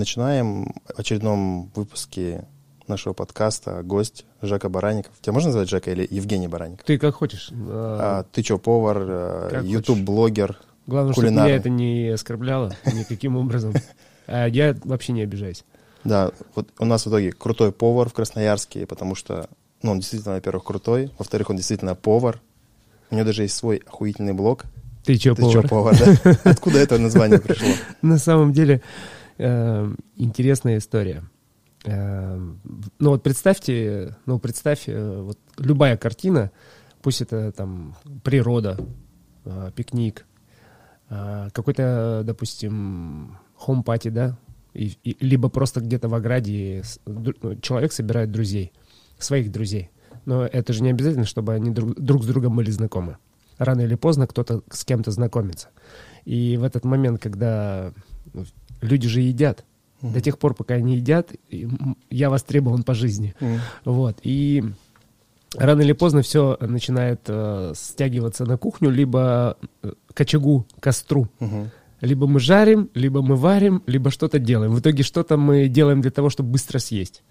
А, начинаем в очередном выпуске нашего подкаста гость Жека Баранников. Тебя можно назвать Жека или Евгений Баранников? Ты как хочешь. А, ты что, повар, YouTube-блогер, Главное, чтобы меня это не оскорбляло никаким образом. А я вообще не обижаюсь. Да, вот у нас в итоге крутой повар в Красноярске, потому что, ну, он действительно, во-первых, крутой, во-вторых, он действительно повар. У него даже есть свой охуительный блог. Ты чё, Ты повар? чё, повар, да? Откуда это название пришло? На самом деле, э, интересная история. Э, ну вот представьте, ну представь, э, вот любая картина, пусть это там природа, пикник, какой-то, допустим, хом-пати, да, и, и, либо просто где-то в ограде ну, человек собирает друзей, своих друзей. Но это же не обязательно, чтобы они друг, друг с другом были знакомы. Рано или поздно кто-то с кем-то знакомится. И в этот момент, когда ну, люди же едят, mm-hmm. до тех пор, пока они едят, я востребован по жизни. Mm-hmm. Вот. И рано или поздно все начинает э, стягиваться на кухню, либо э, к очагу, костру. Mm-hmm. Либо мы жарим, либо мы варим, либо что-то делаем. В итоге что-то мы делаем для того, чтобы быстро съесть.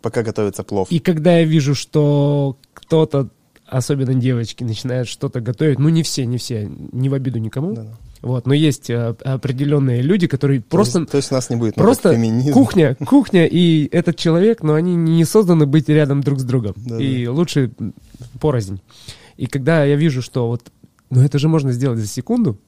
Пока готовится плов. И когда я вижу, что кто-то, особенно девочки, начинают что-то готовить, ну не все, не все, не в обиду никому, да, да. Вот, но есть а, определенные люди, которые то просто... То есть нас не будет просто кухня, кухня и этот человек, но они не созданы быть рядом друг с другом. Да, и да. лучше порознь. И когда я вижу, что вот, ну это же можно сделать за секунду,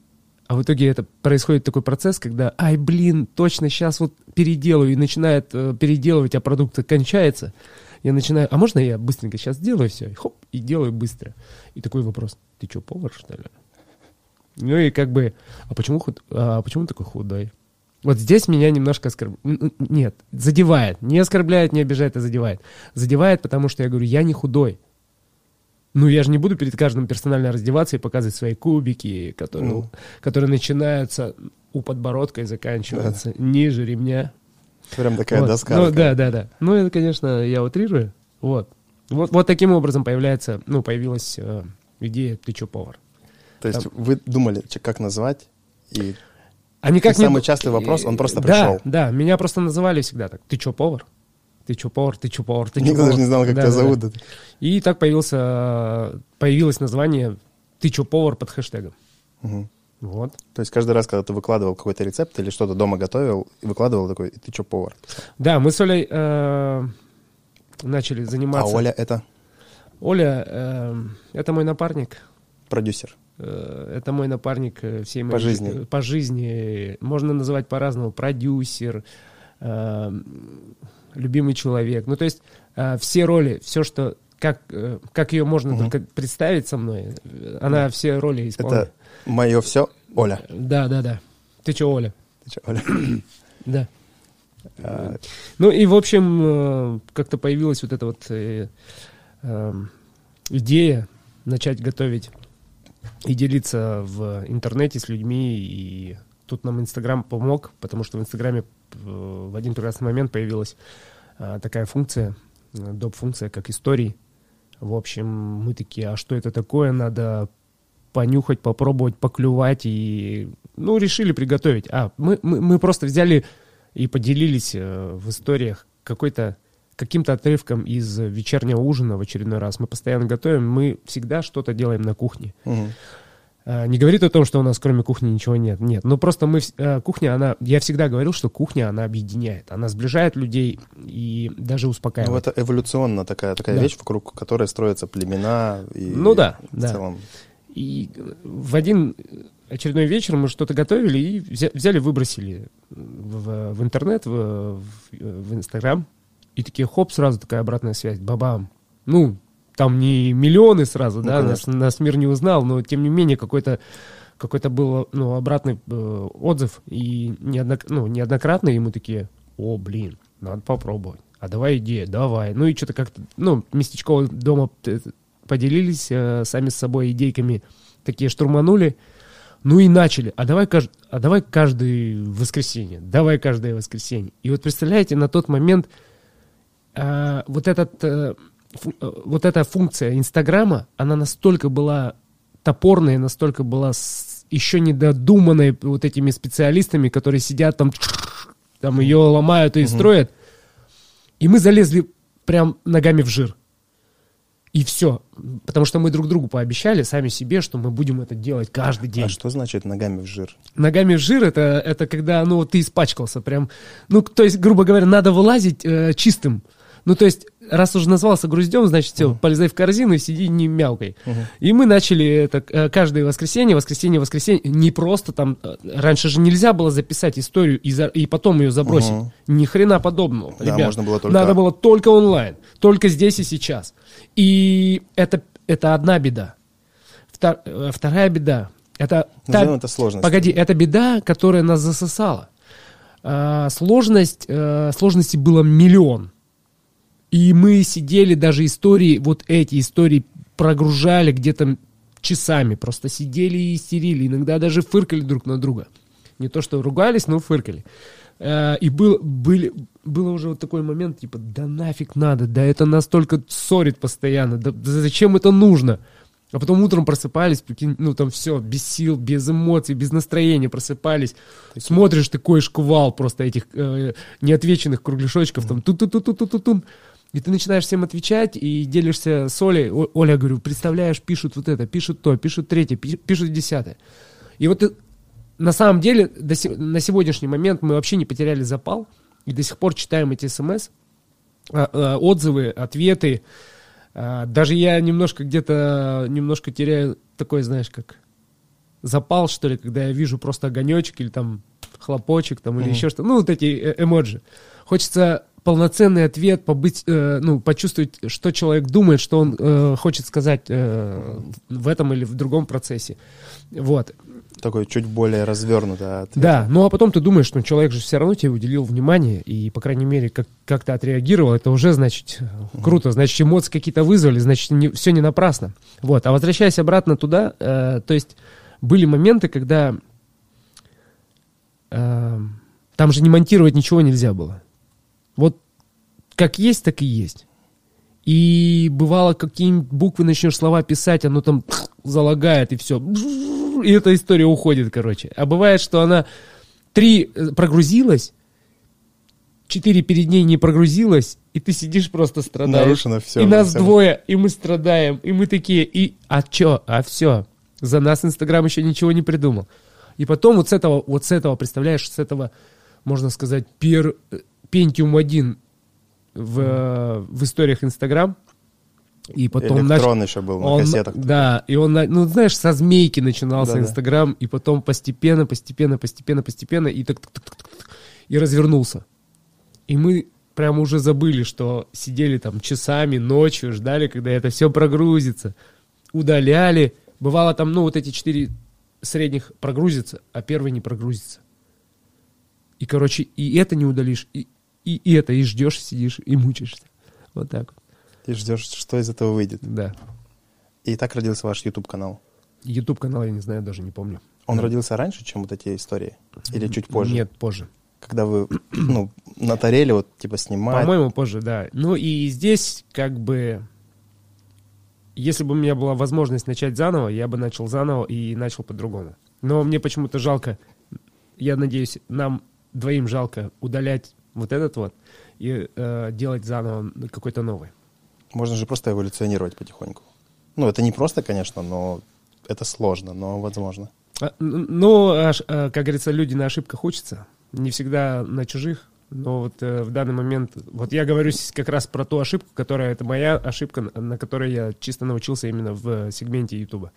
а в итоге это происходит такой процесс, когда, ай, блин, точно сейчас вот переделаю, и начинает э, переделывать, а продукт кончается. Я начинаю, а можно я быстренько сейчас сделаю все? И хоп, и делаю быстро. И такой вопрос, ты что, повар, что ли? Ну и как бы, а почему, худ... а почему такой худой? Вот здесь меня немножко оскорбляет. Нет, задевает. Не оскорбляет, не обижает, а задевает. Задевает, потому что я говорю, я не худой. Ну, я же не буду перед каждым персонально раздеваться и показывать свои кубики, которые, ну. которые начинаются у подбородка и заканчиваются да. ниже ремня. Прям такая вот. доска. Ну, да, да, да. Ну, это, конечно, я утрирую. Вот. Вот, вот таким образом появляется, ну, появилась э, идея «Ты чё, повар?». То есть вы думали, как назвать, и а никак не... самый частый вопрос, он просто пришел. Да, да, меня просто называли всегда так «Ты чё, повар?». Ты чё, повар, ты чё, повар, ты чё, Никто повар. даже не знал, как да, тебя да, зовут. Да. И так появился, появилось название «Ты чё, повар» под хэштегом. Угу. Вот. То есть каждый раз, когда ты выкладывал какой-то рецепт или что-то дома готовил, выкладывал такой, ты чё, повар? Да, мы с Олей э, начали заниматься. А Оля это? Оля, э, это мой напарник. Продюсер. Э, это мой напарник э, всей моей по жизни. По жизни. Можно называть по-разному. Продюсер, э, любимый человек. Ну, то есть э, все роли, все, что как, как ее можно угу. только представить со мной, она все роли исполняет. Это мое все, Оля. Да, да, да. Ты что, Оля? Ты что, Оля? да. А, ну и, в общем, как-то появилась вот эта вот э, э, идея начать готовить и делиться в интернете с людьми. И тут нам Инстаграм помог, потому что в Инстаграме в один прекрасный момент появилась а, такая функция, доп-функция, как истории. В общем, мы такие, а что это такое? Надо понюхать, попробовать, поклювать. И, ну, решили приготовить. А, мы, мы, мы просто взяли и поделились э, в историях какой-то каким-то отрывком из вечернего ужина в очередной раз. Мы постоянно готовим, мы всегда что-то делаем на кухне. Угу. Не говорит о том, что у нас кроме кухни ничего нет. Нет, ну просто мы... Э, кухня, она... Я всегда говорил, что кухня, она объединяет. Она сближает людей и даже успокаивает. Ну, это эволюционно такая, такая да. вещь, вокруг которой строятся племена. И, ну да, в да. целом. И в один очередной вечер мы что-то готовили и взяли, выбросили в, в интернет, в, в Инстаграм. И такие, хоп, сразу такая обратная связь, бабам. Ну, там не миллионы сразу, ну, да, нас, нас мир не узнал, но тем не менее какой-то какой-то был ну, обратный э, отзыв, и неоднок, ну, неоднократно ему такие, о, блин, надо попробовать, а давай идея, давай. Ну и что-то как-то, ну, местечково дома поделились э, сами с собой идейками, такие штурманули, ну и начали, а давай, а давай каждое воскресенье, давай каждое воскресенье. И вот представляете, на тот момент э, вот этот... Э, Э, вот эта функция Инстаграма, она настолько была топорная, настолько была еще не додуманной вот этими специалистами, которые сидят там, там ее ломают и строят. И мы залезли прям ногами в жир. И все. Потому что мы друг другу пообещали, сами себе, что мы будем это делать каждый день. А что значит ногами в жир? Ногами в жир это, это когда, ну, ты испачкался прям. Ну, то есть, грубо говоря, надо вылазить э, чистым. Ну, то есть, раз уже назвался груздем, значит, все, полезай в корзину и сиди не мяукай. И мы начали это э, каждое воскресенье, воскресенье, воскресенье. Не просто там... э, Раньше же нельзя было записать историю и, за- и потом ее забросить. Мгм. Ни хрена подобного, Да, ребят. можно было только- Надо было только онлайн. Только здесь и сейчас. И это, это одна беда. Втор- э, вторая беда. Это та- это сложностью. Погоди, это беда, которая нас засосала. А, сложность, э, сложностей было миллион. И мы сидели, даже истории, вот эти истории прогружали где-то часами. Просто сидели и истерили. Иногда даже фыркали друг на друга. Не то, что ругались, но фыркали. Э, И был, были, было уже вот такой момент, типа, да нафиг надо, да это нас только ссорит постоянно, да, да зачем это нужно? А потом утром просыпались, прикинь, ну там все, без сил, без эмоций, без настроения просыпались. Смотришь такой шквал просто этих э, неотвеченных кругляшочков, там ту ту ту ту ту ту тун И ты начинаешь всем отвечать и делишься с Олей. О- Оля, говорю, представляешь, пишут вот это, пишут то, пишут третье, пи- пишут десятое. И вот ты- на самом деле до на сегодняшний момент мы вообще не потеряли запал и до сих пор читаем эти смс, а, а, отзывы, ответы. А, Даже я немножко где-то немножко теряю такой, знаешь, как запал, что ли, когда я вижу просто огонечек или там хлопочек там или Мгм. еще что-то. Ну, вот эти э- эмоджи. Хочется полноценный ответ, побыть, э, ну, почувствовать, что человек думает, что он э, хочет сказать э, в этом или в другом процессе. Вот. Такой чуть более развернутый ответ. Да, ну а потом ты думаешь, что человек же все равно тебе уделил внимание, и, по крайней мере, как- как-то отреагировал, это уже, значит, э, круто, значит, эмоции какие-то вызвали, значит, не, все не напрасно. Вот, а возвращаясь обратно туда, э, то есть были моменты, когда э, там же не монтировать ничего нельзя было. Вот как есть, так и есть. И бывало, какие-нибудь буквы начнешь слова писать, оно там залагает, и все. И эта история уходит, короче. А бывает, что она три э, прогрузилась, четыре перед ней не прогрузилась, и ты сидишь просто страдаешь. Нарушено всё, И нас всё. двое, и мы страдаем, и мы такие, и а чё, а все. За нас Инстаграм еще ничего не придумал. И потом вот с этого, вот с этого, представляешь, с этого, можно сказать, пер, Pentium 1 в, в историях Инстаграм. И потом нач- Электрон еще был на он- кассетах. Да, и он, ну, знаешь, со змейки начинался. Инстаграм, и потом постепенно, постепенно, постепенно, постепенно, и так, так, так, так, так, и развернулся. И мы прямо уже забыли, что сидели там часами, ночью, ждали, когда это все прогрузится. Удаляли. Бывало там, ну, вот эти четыре средних прогрузятся, а первый не прогрузится. И, короче, и это не удалишь, и, и, и это, и ждешь, сидишь, и мучаешься. Вот так И ждешь, что из этого выйдет. да. И так родился ваш YouTube-канал. YouTube канал я не знаю, даже не помню. Он Да. родился раньше, чем вот эти истории? Или чуть позже? Нет, позже. Когда вы, ну, на тареле вот, типа, снимать. По-моему, позже, да. Ну и здесь как бы... Если бы у меня была возможность начать заново, я бы начал заново и начал по-другому. Но мне почему-то жалко, я надеюсь, нам двоим жалко удалять вот этот вот и э, делать заново какой-то новый. Можно же просто эволюционировать потихоньку. Ну, это не просто, конечно, но это сложно, но возможно. А, Ну, э, как говорится, люди на ошибках учатся. Не всегда на чужих. Но вот э, в данный момент... Вот я говорю как раз про ту ошибку, которая... Это моя ошибка, на- которой я чисто научился именно в э, сегменте Ютуба.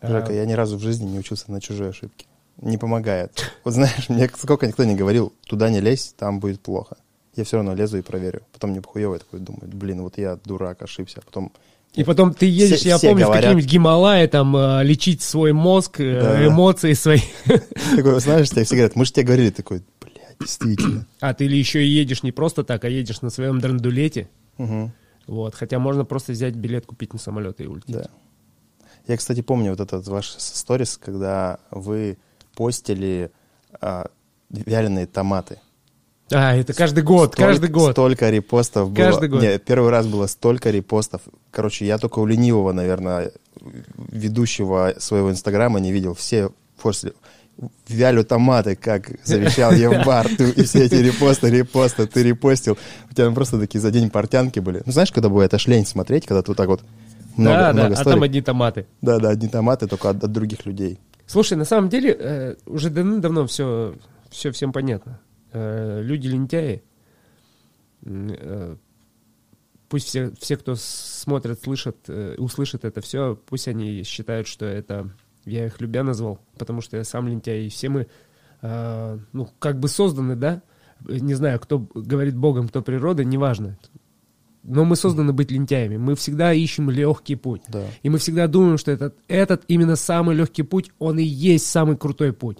А, Жека, я ни разу в жизни не учился на чужие ошибки. Не помогает. Вот знаешь, мне сколько никто не говорил, туда не лезь, там будет плохо. Я все равно лезу и проверю. Потом мне похуево, я такой думаю, блин, вот я дурак, ошибся. А потом И потом ты едешь, Все- я все помню, в говорят. какие-нибудь Гималаи, там, э, лечить свой мозг, э, Да. эмоции свои. такой, знаешь, тебе все говорят, мы же тебе говорили, такой, блядь, действительно. А ты или еще и едешь не просто так, а едешь на своем драндулете. Мгм. Вот. Хотя можно просто взять билет, купить на самолет и улететь. Да. Я, кстати, помню вот этот ваш сторис, когда вы постили а, вяленые томаты. А, это каждый год, Столь- каждый год. Столько репостов было. Каждый год. Не, первый раз было столько репостов. Короче, я только у ленивого, наверное, ведущего своего инстаграма не видел. Все после вялю томаты, как завещал Евбар, и все эти репосты, репосты, ты репостил. У тебя просто такие за день портянки были. Ну, знаешь, когда бывает аж лень смотреть, когда ты вот так вот много, да, много да, а сторик. там одни томаты. Да, да, одни томаты, только от, от других людей. Слушай, на самом деле, э, уже давным-давно все, все всем понятно. Э, люди лентяи. Э, пусть все, все, кто смотрят, слышат, услышат это все, пусть они считают, что это я их любя назвал, потому что я сам лентяй, и все мы, ну, как бы созданы, да? Не знаю, кто говорит Богом, кто природой, неважно. Но мы созданы быть лентяями. Мы всегда ищем легкий путь. Да. И мы всегда думаем, что этот, этот именно самый легкий путь, он и есть самый крутой путь.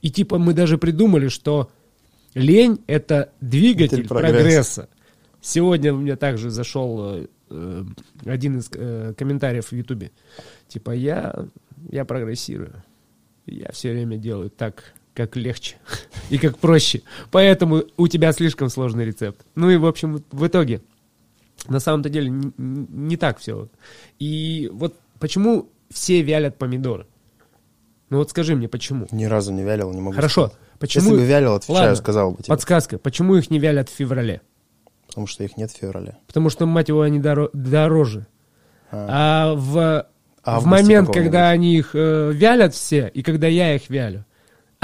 И типа мы даже придумали, что лень — это двигатель прогресса. прогресса. Сегодня у меня также зашел э, э, один из э, комментариев в Ютубе. Типа я, я прогрессирую. Я все время делаю так, как легче и как проще. Поэтому у тебя слишком сложный рецепт. Ну и, в общем, в итоге, на самом-то деле, не так все. И вот почему все вялят помидоры? Ну вот скажи мне, почему? Ни разу не вялил, не могу Хорошо, сказать. почему... Если бы вялил, отвечаю, Ладно, сказал бы тебе. Подсказка, почему их не вялят в феврале? Потому что их нет в феврале. Потому что, мать его, они доро- дороже. А. А в, Августе в момент, когда они их э, вялят все, и когда я их вялю,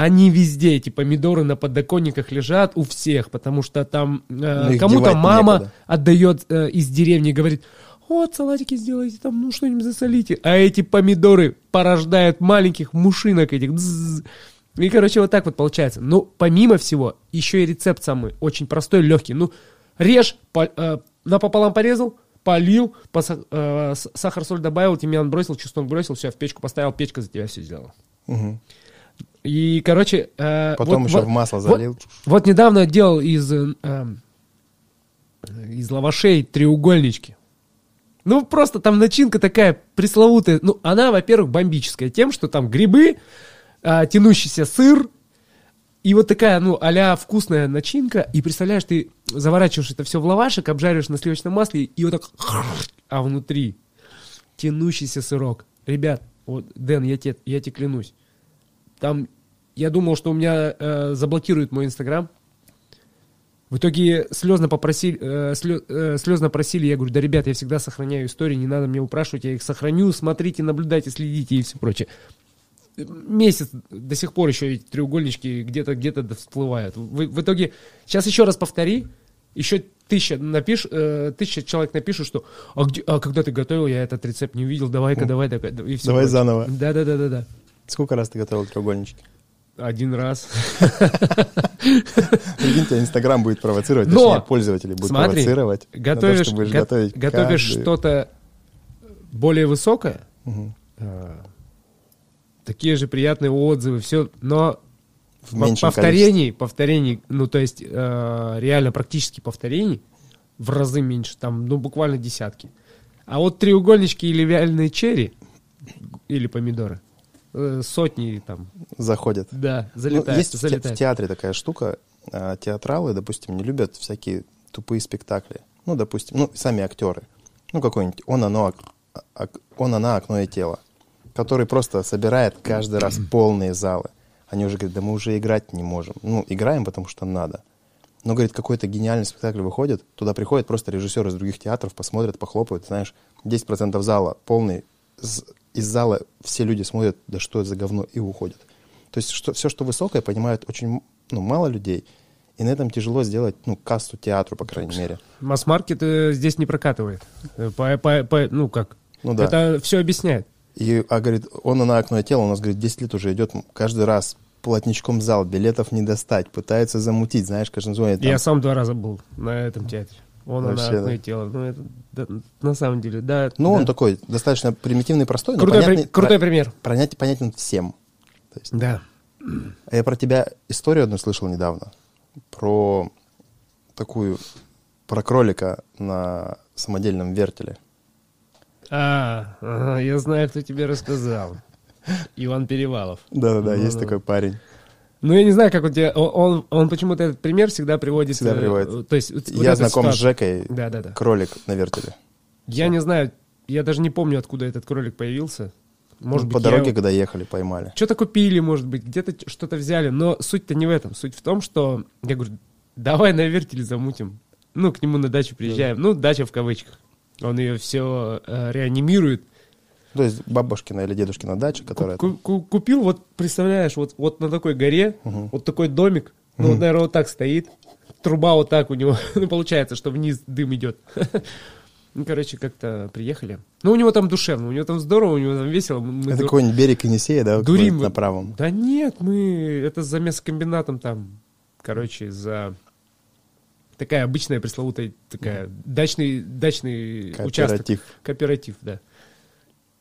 они везде, эти помидоры на подоконниках лежат у всех, потому что там э, Ну, кому-то мама некуда. отдает э, из деревни и говорит, вот салатики сделайте, там, ну что-нибудь засолите. А эти помидоры порождают маленьких мушинок этих. Бззз. И, короче, вот так вот получается. Ну, помимо всего, еще и рецепт самый очень простой, легкий. Ну, режь, по- э, напополам порезал, полил, поса- э, сахар, соль добавил, тимьян бросил, чеснок бросил, все, в печку поставил, печка за тебя все сделала. Мгм. И, короче... э, Потом вот- еще вот- в масло вот- залил. вот недавно делал из, э, эм, из лавашей треугольнички. Ну, просто там начинка такая пресловутая. Ну, она, во-первых, бомбическая тем, что там грибы, а, тянущийся сыр, и вот такая, ну, а вкусная начинка. И представляешь, ты заворачиваешь это все в лавашек, обжариваешь на сливочном масле, и вот так, а внутри тянущийся сырок. Ребят, вот, Дэн, я тебе, я тебе клянусь, там, я думал, что у меня э, заблокируют мой Инстаграм. В итоге слезно попросили, э, э, слезно просили, я говорю, да, ребят, я всегда сохраняю истории, не надо мне упрашивать, я их сохраню, смотрите, наблюдайте, следите и все прочее. Месяц до сих пор еще эти треугольнички где-то где-то всплывают. В, в итоге, сейчас еще раз повтори, еще тысяча, напиш, э, тысяча человек напишут, что а, где- а когда ты готовил, я этот рецепт не увидел, давай-ка, давай, давай, и всё Давай прочее. заново. Да-да-да-да-да. Сколько раз ты готовил треугольнички? Один раз. Прикинь, тебя Инстаграм будет провоцировать, Но! точнее, пользователи будут Смотри, провоцировать. на то, готовишь, что будешь го- готовить готовишь каждый- что-то более высокое, а, такие же приятные отзывы, все, но В повторений, повторений, ну то есть э, реально практически повторений в разы меньше, там, ну буквально десятки. А вот треугольнички или вяленые черри или помидоры сотни там, заходят. да, Ну, залетают, есть в, те- в залетают. театре такая штука. а, Театралы, допустим, не любят всякие тупые спектакли. Ну, допустим, ну, сами актеры. Ну, какой-нибудь он, оно, он, она, окно и тело. Который просто собирает каждый раз полные залы. Они уже говорят, да мы уже играть не можем. Ну, играем, потому что надо. Но, говорит, какой-то гениальный спектакль выходит, туда приходят просто режиссеры из других театров, посмотрят, похлопают, знаешь, 10% зала полный, из зала все люди смотрят, да что это за говно, и уходят. То есть что, все, что высокое, понимают очень ну, мало людей, и на этом тяжело сделать ну, кассу театру, по крайней мере. Масс-маркет э, здесь не прокатывает. Э, По, по- по- ну как? Ну да. Это все объясняет. И, а говорит, он на окно и тело, у нас, говорит, 10 лет уже идет каждый раз плотничком в зал, билетов не достать, пытается замутить, знаешь, каждый звонит. там, Я сам два раза был на этом театре. Он Вообще, она одно да. и тело. Ну, это, да, на самом деле, да. Ну, да. он такой достаточно примитивный, простой, но Крутой, при- понятный, крутой про- пример. понять- понятен всем. То есть, Да. А Я про тебя историю одну слышал недавно. Про такую, про кролика на самодельном вертеле. А, ага, я знаю, кто тебе рассказал. Иван Перевалов. Да-да-да, есть Ну-ну. такой парень. Ну, я не знаю, как он тебе... Он, он, он почему-то этот пример всегда приводит... Всегда э, приводит. То есть, вот Я знаком с ситуация. Жекой, Да-да-да. кролик на вертеле. Я не знаю, я даже не помню, откуда этот кролик появился. Может Ну, По быть, я- дороге, когда ехали, поймали. Что-то купили, может быть, где-то что-то взяли. Но суть-то не в этом. Суть в том, что я говорю, давай на вертеле замутим. Ну, к нему на дачу приезжаем. Ну, дача в кавычках. Он ее все реанимирует. То есть бабушкина или дедушкина дача, которая... Ку- ку- Купил, вот представляешь, вот, вот на такой горе, Мгм. вот такой домик, ну, вот, наверное, вот так стоит, труба вот так у него, ну, получается, что вниз дым идет. Ну, короче, как-то приехали. Ну, у него там душевно, у него там здорово, у него там весело. Мы Это ду- какой-нибудь берег Енисея, да? Дурим. На правом. Да нет, мы, это за мясокомбинатом там, короче, за такая обычная пресловутая такая дачный, дачный участок. Кооператив. Кооператив, да.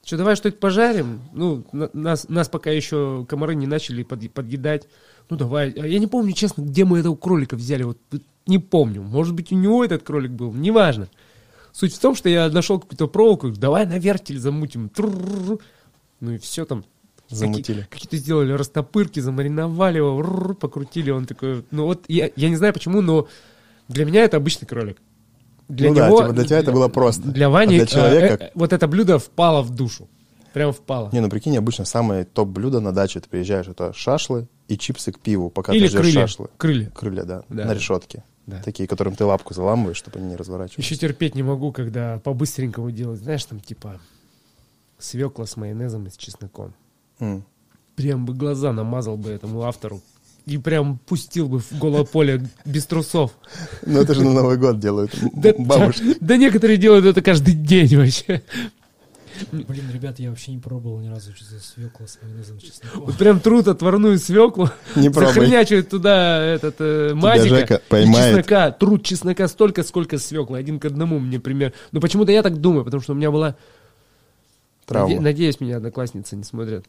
Что, давай что-то пожарим? Ну, на- нас, нас пока еще комары не начали под- подъедать. Ну, давай. А Я не помню, честно, где мы этого кролика взяли. Вот, не помню. Может быть, у него этот кролик был. Неважно. Суть в том, что я нашел какую-то проволоку. Давай на вертель замутим. Трррррр. Ну и все там. Замутили. Какие- Какие-то сделали растопырки, замариновали его, покрутили. Он такой... Ну вот, я, я не знаю почему, но для меня это обычный кролик. Для ну да, типа для тебя это было просто. Для Вани А для человека... э, э, вот это блюдо впало в душу. Прям впало. Не, ну прикинь, обычно самое топ-блюдо на даче, ты приезжаешь, это шашлы и чипсы к пиву, пока Или ты ждешь крылья. шашлы. Крылья. Крылья, да, Да. на решетке. Да. Такие, которым ты лапку заламываешь, чтобы они не разворачивались. Еще терпеть не могу, когда по-быстренькому делать. Знаешь, там типа свекла с майонезом и с чесноком. М. Прям бы глаза намазал бы этому автору. И прям пустил бы в голое поле без трусов. Ну это же на Новый год делают бабушки. да некоторые делают это каждый день вообще. Блин, ребят, я вообще не пробовал ни разу что за свекла с майонезом чесноком. Вот прям трут отварную свеклу, Не пробуй. захренячивают туда этот э, мазика поймает. чеснока. Трут чеснока столько, сколько свекла. Один к одному мне пример. Но почему-то я так думаю, потому что у меня была... Травма. Наде- Надеюсь, меня одноклассницы не смотрят.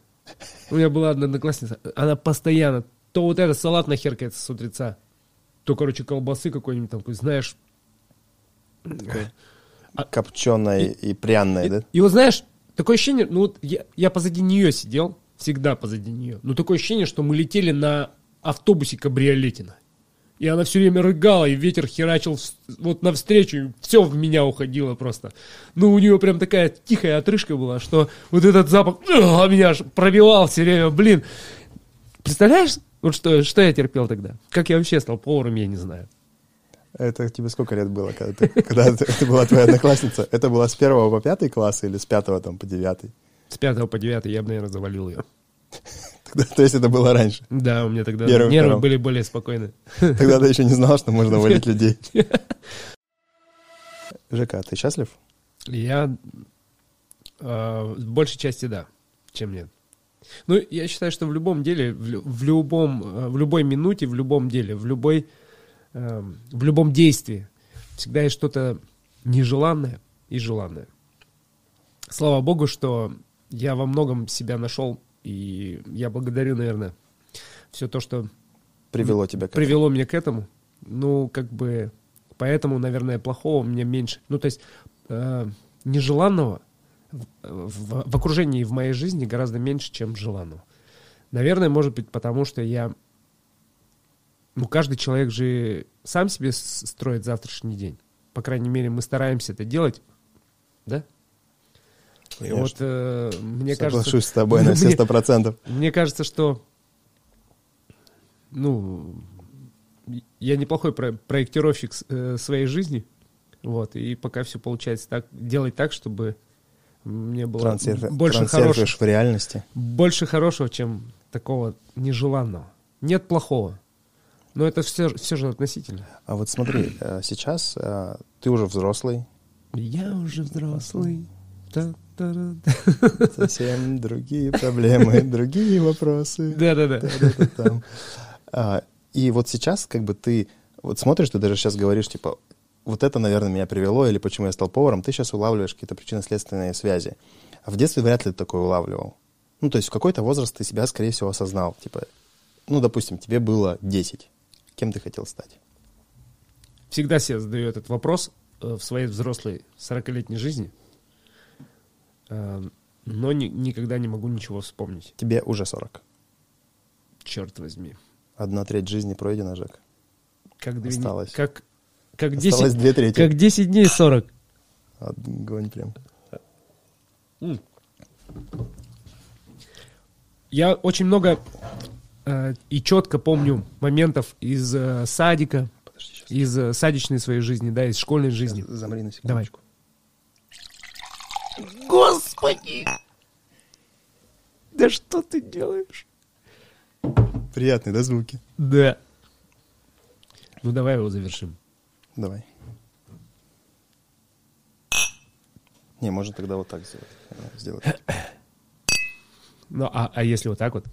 У меня была одна одноклассница, она постоянно, то вот этот салат нахеркается с утреца, то, короче, колбасы какой-нибудь там, знаешь. Копченая и пряная, И, да? и вот знаешь, такое ощущение, ну вот я, я позади нее сидел, всегда позади нее, но такое ощущение, что мы летели на автобусе кабриолетина. И она все время рыгала, и ветер херачил вот навстречу, все в меня уходило просто. Ну, у нее прям такая тихая отрыжка была, что вот этот запах а, меня аж пробивал все время, блин. Представляешь, вот что, что я терпел тогда? Как я вообще стал поваром, я не знаю. Это тебе сколько лет было, когда, ты, когда это была твоя одноклассница? Это было с первого по пятый класс или с пятого там по девятый? С пятого по девятый я бы, наверное, завалил ее. Тогда- то есть это было раньше. Да, у меня тогда Первым, нервы вторым. были более спокойны. Тогда ты еще не знал, что можно валить людей. Жека, ты счастлив? Я э, в большей части да, чем нет. Ну, я считаю, что в любом деле, в, лю- в любом, э, в любой минуте, в любом деле, в любой, э, в любом действии всегда есть что-то нежеланное и желанное. Слава богу, что я во многом себя нашел, и я благодарю, наверное, все то, что Привело тебя к этому? привело меня к этому. Ну, как бы, поэтому, наверное, плохого мне меньше. Ну, то есть, э, нежеланного в, в- в окружении и в моей жизни гораздо меньше, чем желанного. Наверное, может быть, потому что я... Ну, каждый человек же сам себе строит завтрашний день. По крайней мере, мы стараемся это делать, да? И Конечно. вот э, мне кажется... Соглашусь с тобой на все сто процентов. мне кажется, что, ну, я неплохой про- проектировщик э, своей жизни, вот, и пока все получается так, делать так, чтобы мне было Трансфер- больше хорошего, в реальности. больше хорошего, чем такого нежеланного. Нет плохого, но это все, все же относительно. А вот смотри, э, сейчас э, ты уже взрослый, Я уже взрослый. Та-та-ра. совсем другие проблемы, другие вопросы. Да-да-да. А, И вот сейчас как бы ты вот смотришь, ты даже сейчас говоришь, типа, вот это, наверное, меня привело, или почему я стал поваром, ты сейчас улавливаешь какие-то причинно-следственные связи. А в детстве вряд ли ты такое улавливал. Ну, то есть в какой-то возраст ты себя, скорее всего, осознал. Типа, ну, допустим, тебе было 10. Кем ты хотел стать? всегда себе задаю этот вопрос э, в своей взрослой 40-летней жизни, Э, но ни- никогда не могу ничего вспомнить. Тебе уже 40. Черт возьми. Одна треть жизни пройдена, Жек. Как, две не- Осталось. как, как, Осталось 10, две трети. как 10 дней 40. Огонь прям. Я очень много э, и четко помню моментов из э, садика, Подожди, сейчас. из э, садичной своей жизни, да, из школьной жизни. Замри на Давай. секундочку. Господи! Да что ты делаешь? Приятные, да, звуки? Да. Ну давай его завершим. Давай. Не, можно тогда вот так сделать. Сделать. Ну а, а если вот так вот?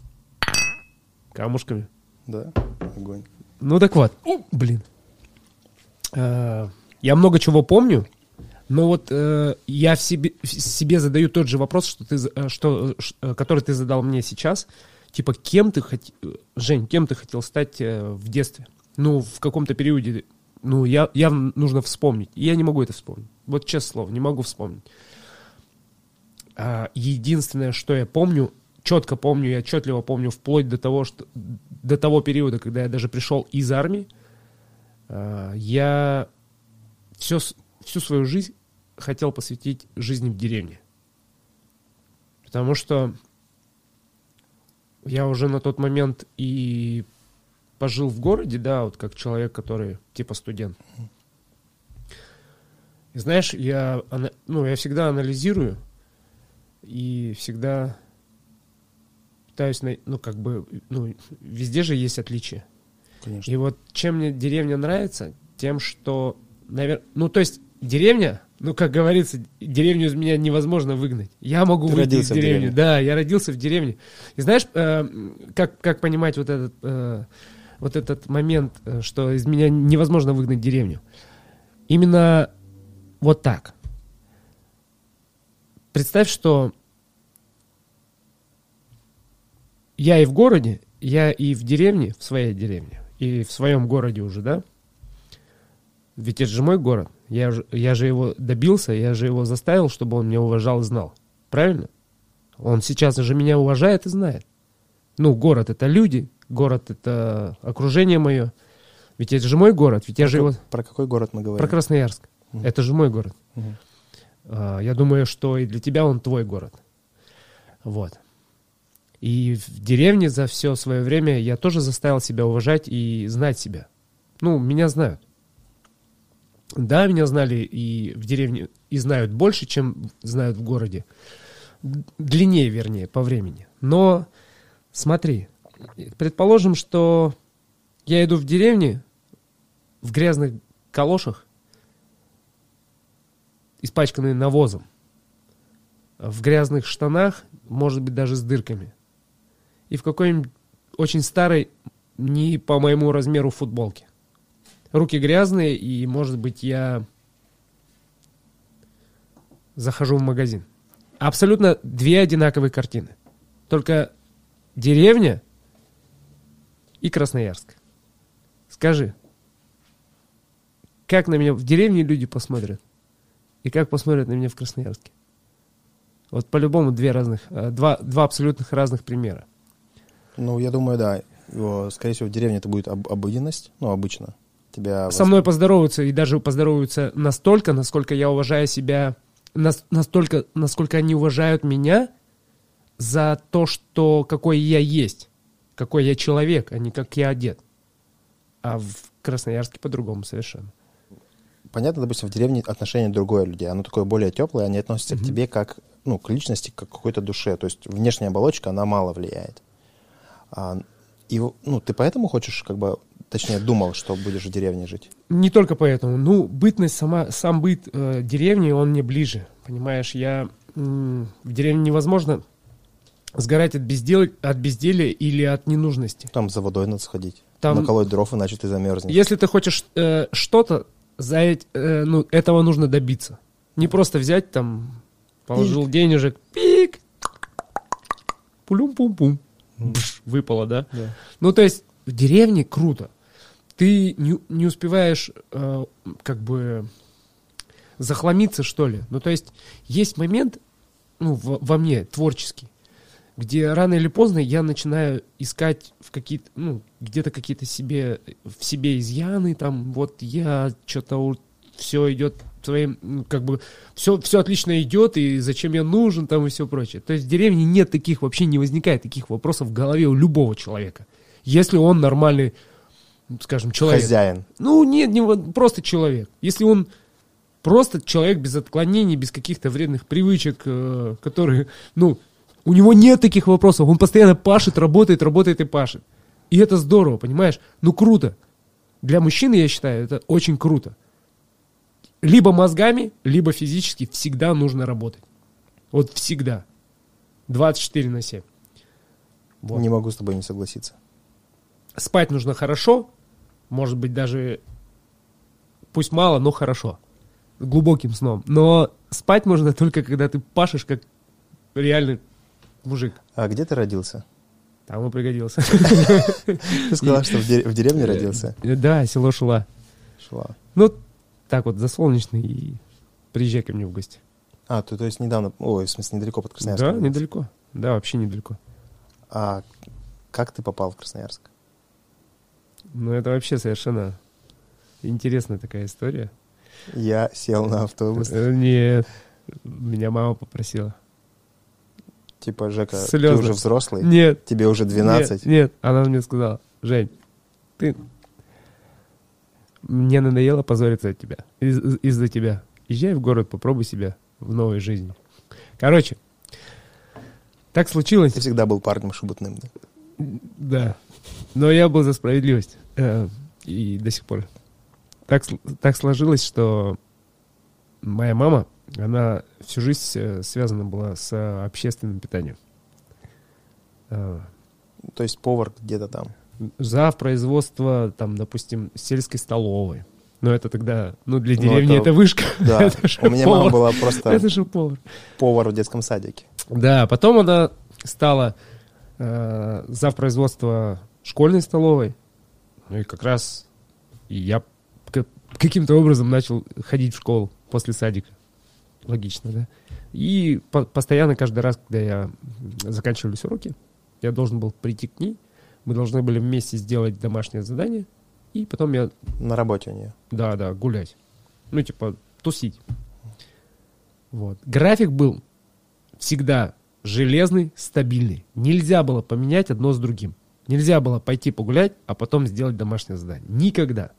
Камушками? Да, огонь. Ну так вот, блин. Э, Я много чего помню, но вот э, я в себе, в себе задаю тот же вопрос, что ты, э, что, ш- э, который ты задал мне сейчас. Типа, кем ты хотел, Жень, кем ты хотел стать э, в детстве? Ну, в каком-то периоде, ну, я, явно нужно вспомнить. И я не могу это вспомнить. Вот честное слово, не могу вспомнить. А, единственное, что я помню, четко помню и отчетливо помню, вплоть до того, что до того периода, когда я даже пришел из армии, а, я все, всю свою жизнь хотел посвятить жизни в деревне. Потому что я уже на тот момент и пожил в городе, да, вот как человек, который типа студент. И знаешь, я, ну, я всегда анализирую и всегда пытаюсь, ну, как бы, ну, везде же есть отличия. Конечно. И вот чем мне деревня нравится, тем, что, наверное, ну, то есть деревня, ну, как говорится, деревню из меня невозможно выгнать. Я могу Ты выйти из деревни. Да, я родился в деревне. И знаешь, э, как, как понимать вот этот, э, вот этот момент, э, что из меня невозможно выгнать деревню? Именно вот так. Представь, что я и в городе, я и в деревне, в своей деревне, и в своем городе уже, да? Ведь это же мой город. Я же, я же его добился, я же его заставил, чтобы он меня уважал и знал. Правильно? Он сейчас уже меня уважает и знает. Ну, город — это люди, город — это окружение мое. Ведь это же мой город, ведь я же его... Про какой город мы говорим? Про Красноярск. Мгм. Это же мой город. Мгм. А, Я думаю, что и для тебя он твой город. Вот. И в деревне за все свое время я тоже заставил себя уважать и знать себя. Ну, меня знают. Да, меня знали и в деревне, и знают больше, чем знают в городе. Длиннее, вернее, по времени. Но смотри, предположим, что я иду в деревне в грязных калошах, испачканные навозом, в грязных штанах, может быть, даже с дырками, и в какой-нибудь очень старой, не по моему размеру футболке. Руки грязные, и, может быть, я захожу в магазин. Абсолютно две одинаковые картины. Только деревня и Красноярск. Скажи, как на меня в деревне люди посмотрят? И как посмотрят на меня в Красноярске? Вот по-любому две разных, э, два, два абсолютных разных примера. Ну, я думаю, да. Скорее всего, в деревне это будет об- обыденность. Ну, обычно. Тебя Со мной поздороваются и даже поздороваются настолько, насколько я уважаю себя, нас- настолько, насколько они уважают меня за то, что какой я есть, какой я человек, а не как я одет. А в Красноярске по-другому совершенно. Понятно, допустим, в деревне отношение другое людей. Оно такое более теплое, они относятся к Мгм. тебе как, ну, к личности, как к какой-то душе. То есть внешняя оболочка, она мало влияет. А, и, ну, ты поэтому хочешь, как бы, точнее, думал, что будешь в деревне жить? Не только поэтому. Ну, бытность сама, сам быт э, деревни, он мне ближе. Понимаешь, я в деревне невозможно сгорать от, бездел... от безделия или от ненужности. Там за водой надо сходить. Там- Наколоть дров, иначе ты замерзнешь. Если ты хочешь э, что-то, за э, ну, этого нужно добиться. Не просто взять там, положил денежек, пик, пулюм-пум-пум. Бш, выпало, да? Да. Ну, то есть в деревне круто. Ты не, не успеваешь э, как бы захламиться, что ли. Ну, то есть есть момент ну, во, во мне творческий, где рано или поздно я начинаю искать в какие-то, ну, где-то какие-то себе, в себе изъяны, там, вот я что-то все идет своим, ну, как бы, все, все отлично идет, и зачем я нужен, там, и все прочее. То есть в деревне нет таких, вообще не возникает таких вопросов в голове у любого человека. Если он нормальный, скажем, человек. Хозяин. Ну, нет, не просто человек. Если он просто человек без отклонений, без каких-то вредных привычек, э, которые, ну, у него нет таких вопросов. Он постоянно пашет, работает, работает и пашет. И это здорово, понимаешь? Ну, круто. Для мужчины, я считаю, это очень круто. Либо мозгами, либо физически всегда нужно работать. Вот всегда. 24 на 7. Вот. Не могу с тобой не согласиться. Спать нужно хорошо, может быть, даже пусть мало, но хорошо. Глубоким сном. Но спать можно только, когда ты пашешь как реальный мужик. А где ты родился? Там и пригодился. Ты сказал, что в де- в деревне родился. Да, село Шула. Шла. Ну, так вот, за солнечный и приезжай ко мне в гости. А, то, то есть недавно, ой, в смысле, недалеко под Красноярском. Да, недалеко. Да, вообще недалеко. А как ты попал в Красноярск? Ну, это вообще совершенно интересная такая история. Я сел на автобус. Э, Нет, меня мама попросила. Типа, Жека, ты Слезы. уже взрослый, Нет, тебе уже 12. Нет, нет, она мне сказала, Жень, ты... Мне надоело позориться от тебя, из- из-за тебя. Езжай в город, попробуй себя в новой жизни. Короче, так случилось. Ты всегда был парнем шебутным, да? Да. Но я был за справедливость. Э, И до сих пор. Так, так сложилось, что моя мама, она всю жизнь э, связана была с э, общественным питанием. Э, То есть повар где-то там. Зав производства, там, допустим, сельской столовой. Но это тогда, ну, для Ну, деревни это- это, вышка. Да, Это у меня повар. мама была просто Это же повар. повар в детском садике. Да, потом она стала э, зав производства школьной столовой. Ну и как раз я каким-то образом начал ходить в школу после садика. Логично, да? И по- постоянно каждый раз, когда я заканчивались уроки, я должен был прийти к ней. Мы должны были вместе сделать домашнее задание. И потом я На работе у нее. да, да, гулять. Ну, типа, тусить. Вот. График был всегда железный, стабильный. Нельзя было поменять одно с другим. Нельзя было пойти погулять, а потом сделать домашнее задание. Никогда.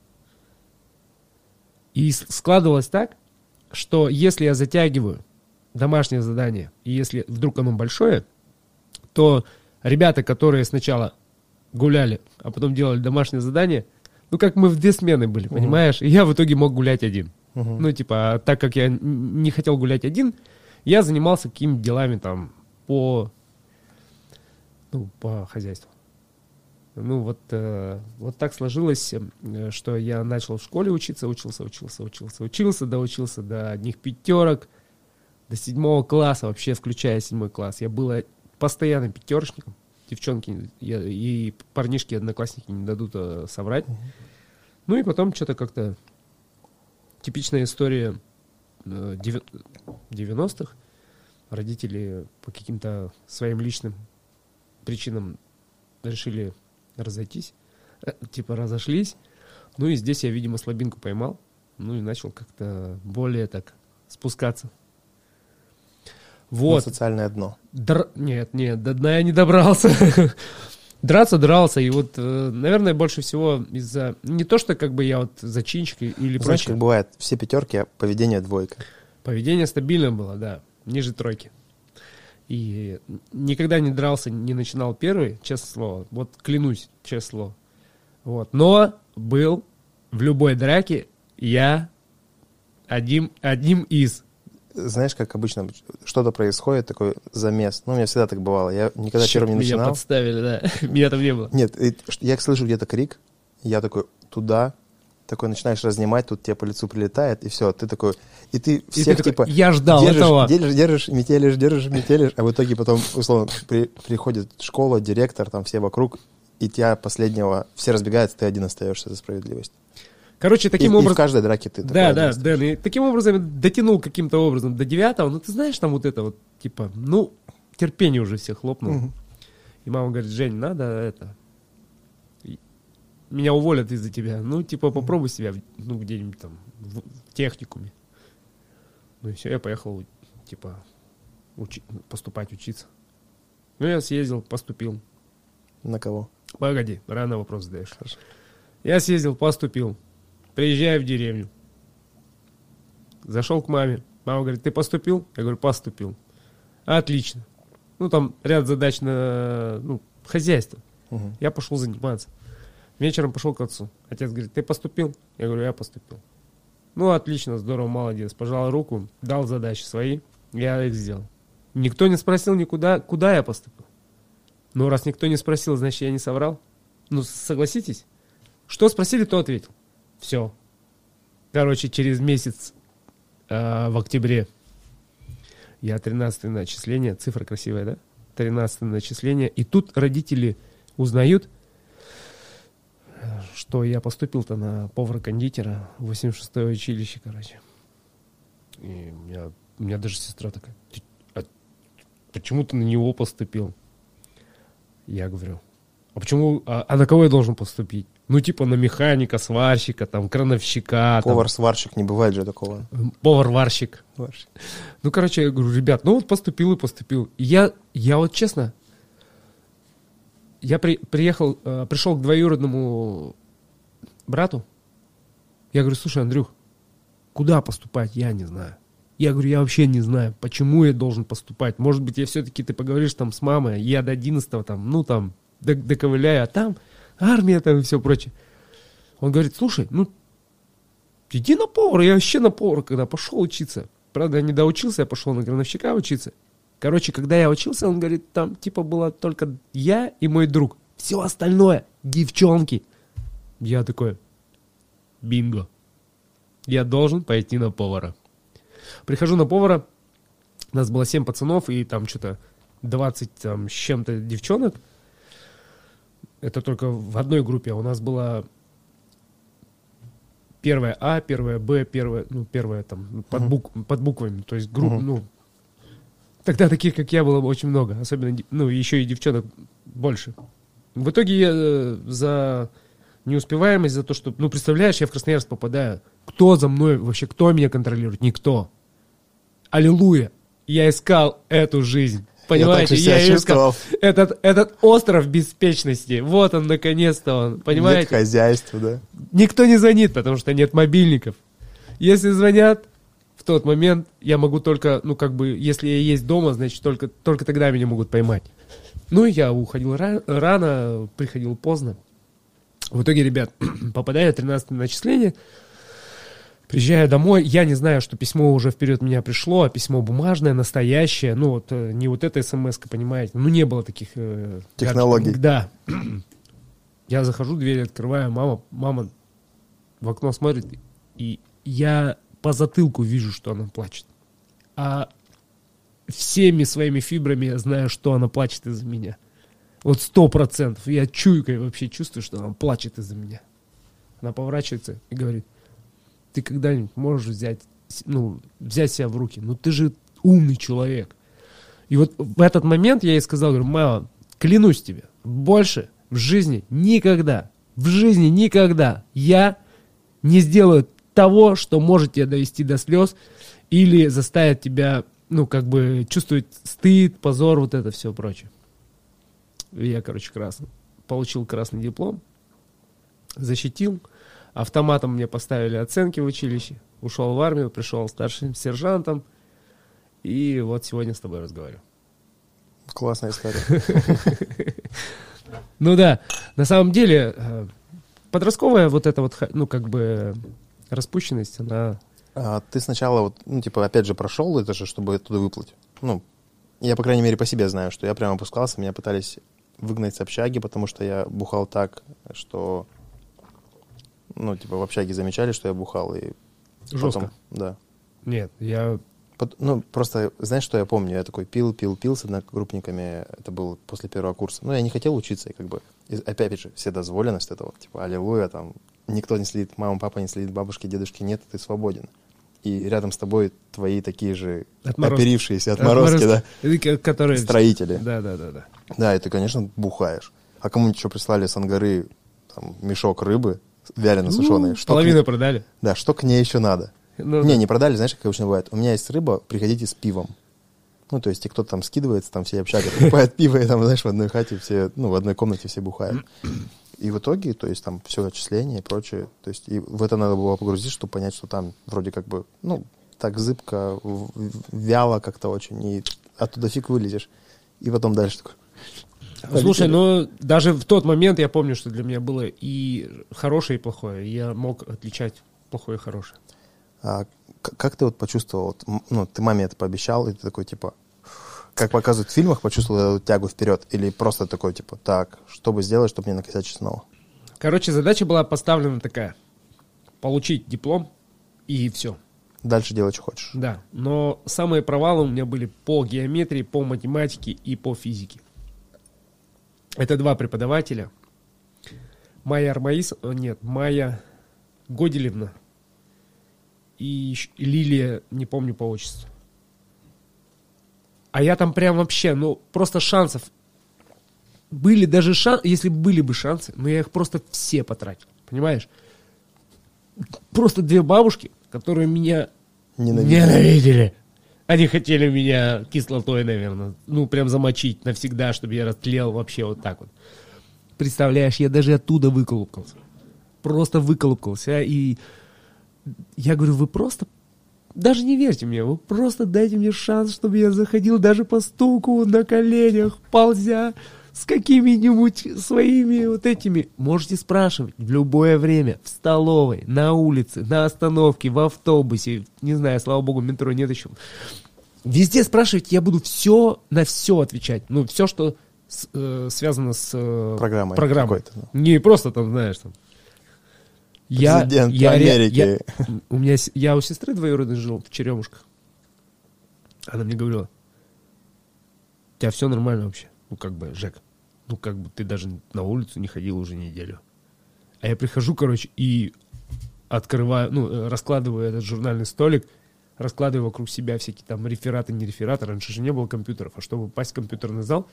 И складывалось так, что если я затягиваю домашнее задание, и если вдруг оно большое, то ребята, которые сначала гуляли, а потом делали домашнее задание, ну, как мы в две смены были, Мгм. понимаешь? И я в итоге мог гулять один. Мгм. Ну, типа, а так как я не хотел гулять один, я занимался какими-то делами там по, ну, по хозяйству. Ну, вот, э, вот так сложилось, э, что я начал в школе учиться, учился, учился, учился, учился, доучился до одних пятерок, до седьмого класса, вообще включая седьмой класс. Я был постоянным пятерочником. Девчонки я- и парнишки, одноклассники не дадут э, соврать. Ну и потом что-то как-то типичная история э, девя- 90-х. Родители по каким-то своим личным причинам решили разойтись. Э, Типа разошлись. Ну и здесь я, видимо, слабинку поймал. Ну и начал как-то более так спускаться. На Вот. социальное дно. Др- Нет, нет, до дна я не добрался. Драться дрался, и вот, э, наверное, больше всего из-за... Не то, что как бы я вот зачинщик или Знаешь, прочее. как бывает, все пятерки, а поведение двойка. Поведение стабильное было, да, ниже тройки. И никогда не дрался, не начинал первый, честное слово. Вот клянусь, честное слово. Вот. Но был в любой драке я одним, одним из. Знаешь, как обычно, что-то происходит, такой замес. Ну, у меня всегда так бывало. Я никогда Чёрт, первым не меня начинал. подставили, да. Меня там не было. Нет, ш- я слышу где-то крик, я такой туда, такой начинаешь разнимать, тут тебе по лицу прилетает, и все, ты такой, и ты И всех ты такой, типа я ждал держишь, этого. держишь, держишь, метелишь, держишь, метелишь, а в итоге потом, условно, при- приходит школа, директор, там все вокруг, и тебя последнего, все разбегаются, ты один остаешься за справедливость. Короче, И- таким и, в образом... каждой драке ты Да, да. Дэн, и таким образом дотянул каким-то образом до девятого, ну ты знаешь, там вот это вот, типа, ну, терпение уже все хлопнуло. Мгм. И мама говорит, Жень, надо это, и- меня уволят из-за тебя, ну, типа, попробуй себя, ну, где-нибудь там, в, техникуме. Ну и все, я поехал, типа, учи- поступать, учиться. Ну, я съездил, поступил. На кого? Погоди, рано вопрос задаешь. Я съездил, поступил. Приезжаю в деревню. Зашел к маме. Мама говорит, ты поступил? Я говорю, поступил. Отлично. Ну, там ряд задач на ну, хозяйство. Мгм. Я пошел заниматься. Вечером пошел к отцу. Отец говорит, ты поступил? Я говорю, я поступил. Ну, отлично, здорово, молодец. Пожал руку, дал задачи свои, я их сделал. Никто не спросил никуда, куда я поступил. Ну, раз никто не спросил, значит, я не соврал. Ну, согласитесь? Что спросили, то ответил. Все. Короче, через месяц э, в октябре я 13 начисление, цифра красивая, да? 13 начисление. И тут родители узнают, что я поступил-то на повара-кондитера в 86 училище, короче. И у меня, у меня даже сестра такая, «Ты- а почему ты на него поступил? Я говорю, а почему, а, а на кого я должен поступить? Ну, типа на механика, сварщика, там, крановщика, Повар-сварщик, не бывает же такого. повар-варщик. Ну, короче, я говорю, ребят, ну вот поступил и поступил. И я, я вот честно, я при- приехал, э, пришел к двоюродному брату. Я говорю, слушай, Андрюх, куда поступать, я не знаю. Я говорю, я вообще не знаю, почему я должен поступать. Может быть, я все-таки, ты поговоришь там с мамой, я до 11 там, ну там, до- доковыляю, а там армия там и все прочее. Он говорит, слушай, ну Иди на повара, я вообще на повара, когда пошел учиться. Правда, я не доучился, я пошел на крановщика учиться. Короче, когда я учился, он говорит, там типа было только я и мой друг. Все остальное девчонки. Я такой, бинго. Я должен пойти на повара. Прихожу на повара, нас было 7 пацанов и там что-то 20 там, с чем-то девчонок. Это только в одной группе, а у нас было первая А, первая Б, первая, ну, первая там, ну, под, бук- под буквами, то есть групп, Мгм. ну, тогда таких, как я, было очень много, особенно, ну, еще и девчонок больше. В итоге я э, за неуспеваемость, за то, что, ну, представляешь, я в Красноярск попадаю, кто за мной, вообще, кто меня контролирует? Никто. Аллилуйя, я искал эту жизнь. Понимаете, я, её искал. Этот, этот остров беспечности, вот он, наконец-то он, Нет понимаете? хозяйства, да. Никто не звонит, потому что нет мобильников. Если звонят, в тот момент я могу только, ну, как бы, если я есть дома, значит, только, только тогда меня могут поймать. Ну, я уходил ра- рано, приходил поздно. В итоге, ребят, попадаю в 13 начисление, приезжаю домой, я не знаю, что письмо уже вперед меня пришло, а письмо бумажное, настоящее, ну, вот, э, не вот эта смс понимаете, ну, не было таких... э, Технологий. гаджетов. Да. Я захожу, дверь открываю, мама, мама в окно смотрит, и я по затылку вижу, что она плачет. А всеми своими фибрами я знаю, что она плачет из-за меня. Вот сто процентов. Я чуйкой вообще чувствую, что она плачет из-за меня. Она поворачивается и говорит, ты когда-нибудь можешь взять, ну, взять себя в руки? Ну ты же умный человек. И вот в этот момент я ей сказал, говорю, мама, клянусь тебе, больше в жизни никогда, в жизни никогда я не сделаю того, что может тебя довести до слез или заставит тебя, ну, как бы чувствовать стыд, позор, вот это все прочее. Я, короче, красный. Получил красный диплом, защитил. Автоматом мне поставили оценки в училище. Ушел в армию, пришел старшим сержантом. И вот сегодня с тобой разговариваю. Классная история. Ну да, на самом деле, э, подростковая вот эта вот, ну, как бы, распущенность, она... А ты сначала вот, ну, типа, опять же, прошел это же, чтобы оттуда выплыть. Ну, я, по крайней мере, по себе знаю, что я прямо опускался, меня пытались выгнать с общаги, потому что я бухал так, что, ну, типа, в общаге замечали, что я бухал, и Жестко. потом, да. Нет, я... Пот- Ну, просто, знаешь, что я помню? Я такой пил, пил, пил с одногруппниками. Это было после первого курса. Ну, я не хотел учиться, и как бы... и опять же, вседозволенность этого. Типа, аллилуйя, там, никто не следит, мама, папа не следит, бабушки, дедушки нет, ты свободен. И рядом с тобой твои такие же Отморозки. оперившиеся отморозки, да, Э, ко- Которые... строители. Да, да, да, да. Да, и ты, конечно, бухаешь. А кому-нибудь еще прислали с Ангары там, мешок рыбы, вялено сушеной. Ну, половину продали. Да, что к ней еще надо? Ну, Не, не продали, знаешь, как обычно бывает. У меня есть рыба, приходите с пивом. Ну, то есть, и кто-то там скидывается, там все общага покупает пиво, и там, знаешь, в одной хате все, ну, в одной комнате все бухают. И в итоге, то есть, там все отчисления и прочее. То есть, и в это надо было погрузить, чтобы понять, что там вроде как бы, ну, так зыбко, вяло как-то очень, и оттуда фиг вылезешь. И потом дальше такой. Слушай, ну даже в тот момент я помню, что для меня было и хорошее, и плохое. Я мог отличать плохое и хорошее. А как ты вот почувствовал, ну, ты маме это пообещал, и ты такой, типа, как показывают в фильмах, почувствовал эту тягу вперед? Или просто такой, типа, так, что бы сделать, чтобы не накосячить снова? Короче, задача была поставлена такая. Получить диплом и все. Дальше делай, что хочешь. Да. Но самые провалы у меня были по геометрии, по математике и по физике. Это два преподавателя. Майя Армаис... э, Нет, Майя Годелевна и Лилия, не помню по отчеству. А я там прям вообще, ну, просто шансов. Были даже шансы, если бы были бы шансы, но я их просто все потратил. Понимаешь? Просто две бабушки, которые меня Ненавидел. Ненавидели. Они хотели меня кислотой, наверное, ну, прям замочить навсегда, чтобы я растлел вообще вот так вот. Представляешь, я даже оттуда выколупкался. Просто выколупкался. И я говорю, вы просто даже не верьте мне, вы просто дайте мне шанс, чтобы я заходил даже по стуку на коленях, ползя с какими-нибудь своими вот этими. Можете спрашивать в любое время, в столовой, на улице, на остановке, в автобусе, не знаю, слава богу, метро нет еще. Везде спрашивайте, я буду все на все отвечать. Ну, все, что с- э, связано с э, Программой программой. какой-то, Не просто там, знаешь, там. Президент ре- Америки. я- у меня, я у сестры двоюродной жил в Черемушках. Она мне говорила, у тебя все нормально вообще. Ну, как бы, Жек, ну, как бы ты даже на улицу не ходил уже неделю. А я прихожу, короче, и открываю, ну, э, раскладываю этот журнальный столик, раскладываю вокруг себя всякие там рефераты, не рефераты. Раньше же не было компьютеров, а чтобы попасть в компьютерный зал,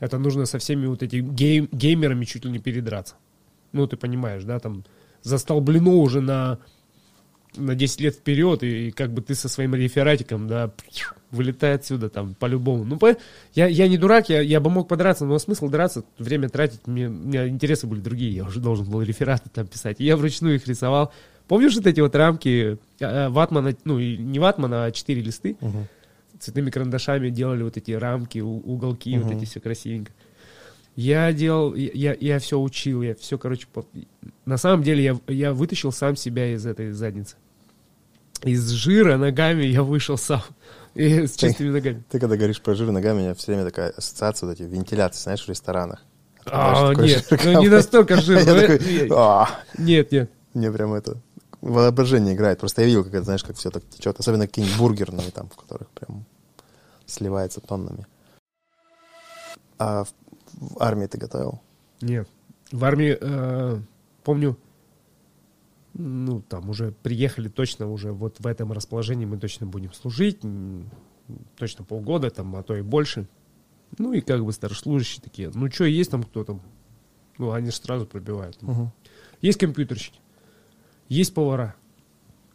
это нужно со всеми вот этими гейм- геймерами чуть ли не передраться. Ну, ты понимаешь, да, там застолблено уже на, на 10 лет вперед, и, и как бы ты со своим рефератиком, да, вылетай отсюда там по-любому. Ну, по- я, я не дурак, я, я бы мог подраться, но смысл драться, время тратить, мне, у меня интересы были другие, я уже должен был рефераты там писать. И я вручную их рисовал. Помнишь вот эти вот рамки э, ватмана, ну, не ватмана, а 4 листы? Мгм. цветными карандашами делали вот эти рамки, уголки, вот Мгм. эти все красивенько. Я делал, я, я все учил, я все, короче, по- на самом деле я, я вытащил сам себя из этой задницы. Из жира ногами я вышел сам. И с чистыми ногами. Ты когда говоришь про жир ногами, у меня все время такая ассоциация, вот эти вентиляции, знаешь, в ресторанах. А, нет, ну не настолько жир. «А». Нет, нет. Мне прям это воображение играет. Просто я видел, как это, знаешь, как все так течет. Особенно какие-нибудь бургерные там, в которых прям сливается тоннами. А в, в армии ты готовил? Нет. В армии, э, помню, ну, там уже приехали точно уже вот в этом расположении мы точно будем служить. Точно полгода, там, а то и больше. Ну, и как бы старослужащие такие. Ну, что, есть там кто там? Ну, они же сразу пробивают. Мгм. Есть компьютерщики, есть повара.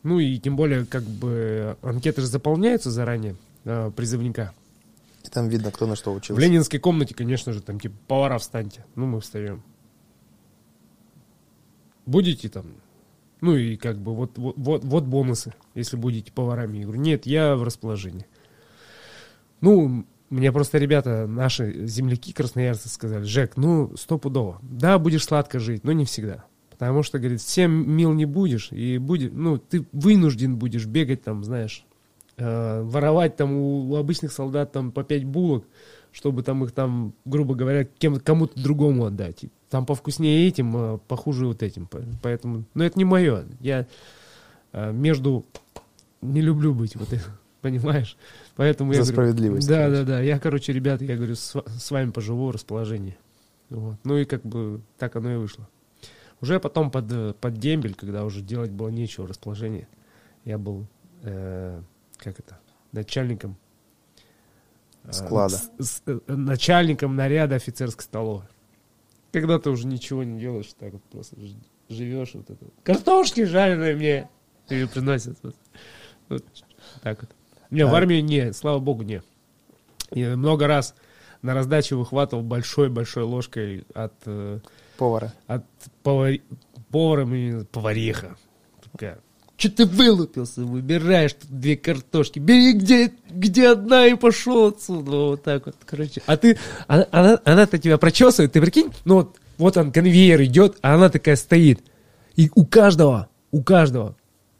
Ну, и тем более, как бы, анкеты же заполняются заранее, э, призывника. И там видно, кто на что учился. В ленинской комнате, конечно же, там типа повара встаньте. Ну, мы встаем. Будете там? Ну и как бы вот, вот, вот, вот бонусы, если будете поварами. Я говорю, нет, я в расположении. Ну, мне просто ребята, наши земляки красноярцы сказали, Жек, ну, стопудово. Да, будешь сладко жить, но не всегда. Потому что, говорит, всем мил не будешь, и будет, ну, ты вынужден будешь бегать там, знаешь, э, воровать там у, у обычных солдат там по пять булок, чтобы там их там, грубо говоря, кем, кому-то другому отдать. Там повкуснее этим, а похуже вот этим. По- Поэтому, но это не мое. Я э, между не люблю быть вот это, понимаешь? Поэтому я За говорю, справедливость, Да, короче. да, да. Я, короче, ребята, я говорю, с, с вами поживу в расположении. Вот. Ну и как бы так оно и вышло. Уже потом под, под дембель, когда уже делать было нечего, расположение, я был, э, как это, начальником Склада. с- с- э, начальником наряда офицерской столовой. Когда ты уже ничего не делаешь, так вот просто живешь вот это. Картошки жареные мне. Тебе приносят. Вот, Вот так вот. Не, в А- армии не, слава богу, не. И много раз на раздаче выхватывал большой-большой ложкой от, э, Повара. от повари- повара, повариха. Такая, Че ты вылупился, выбираешь тут две картошки, бери где, где одна и пошел отсюда, вот так вот, короче. А ты, она, она, она-то тебя прочесывает, ты прикинь, ну вот, вот он, конвейер идет, а она такая стоит. И у каждого, у каждого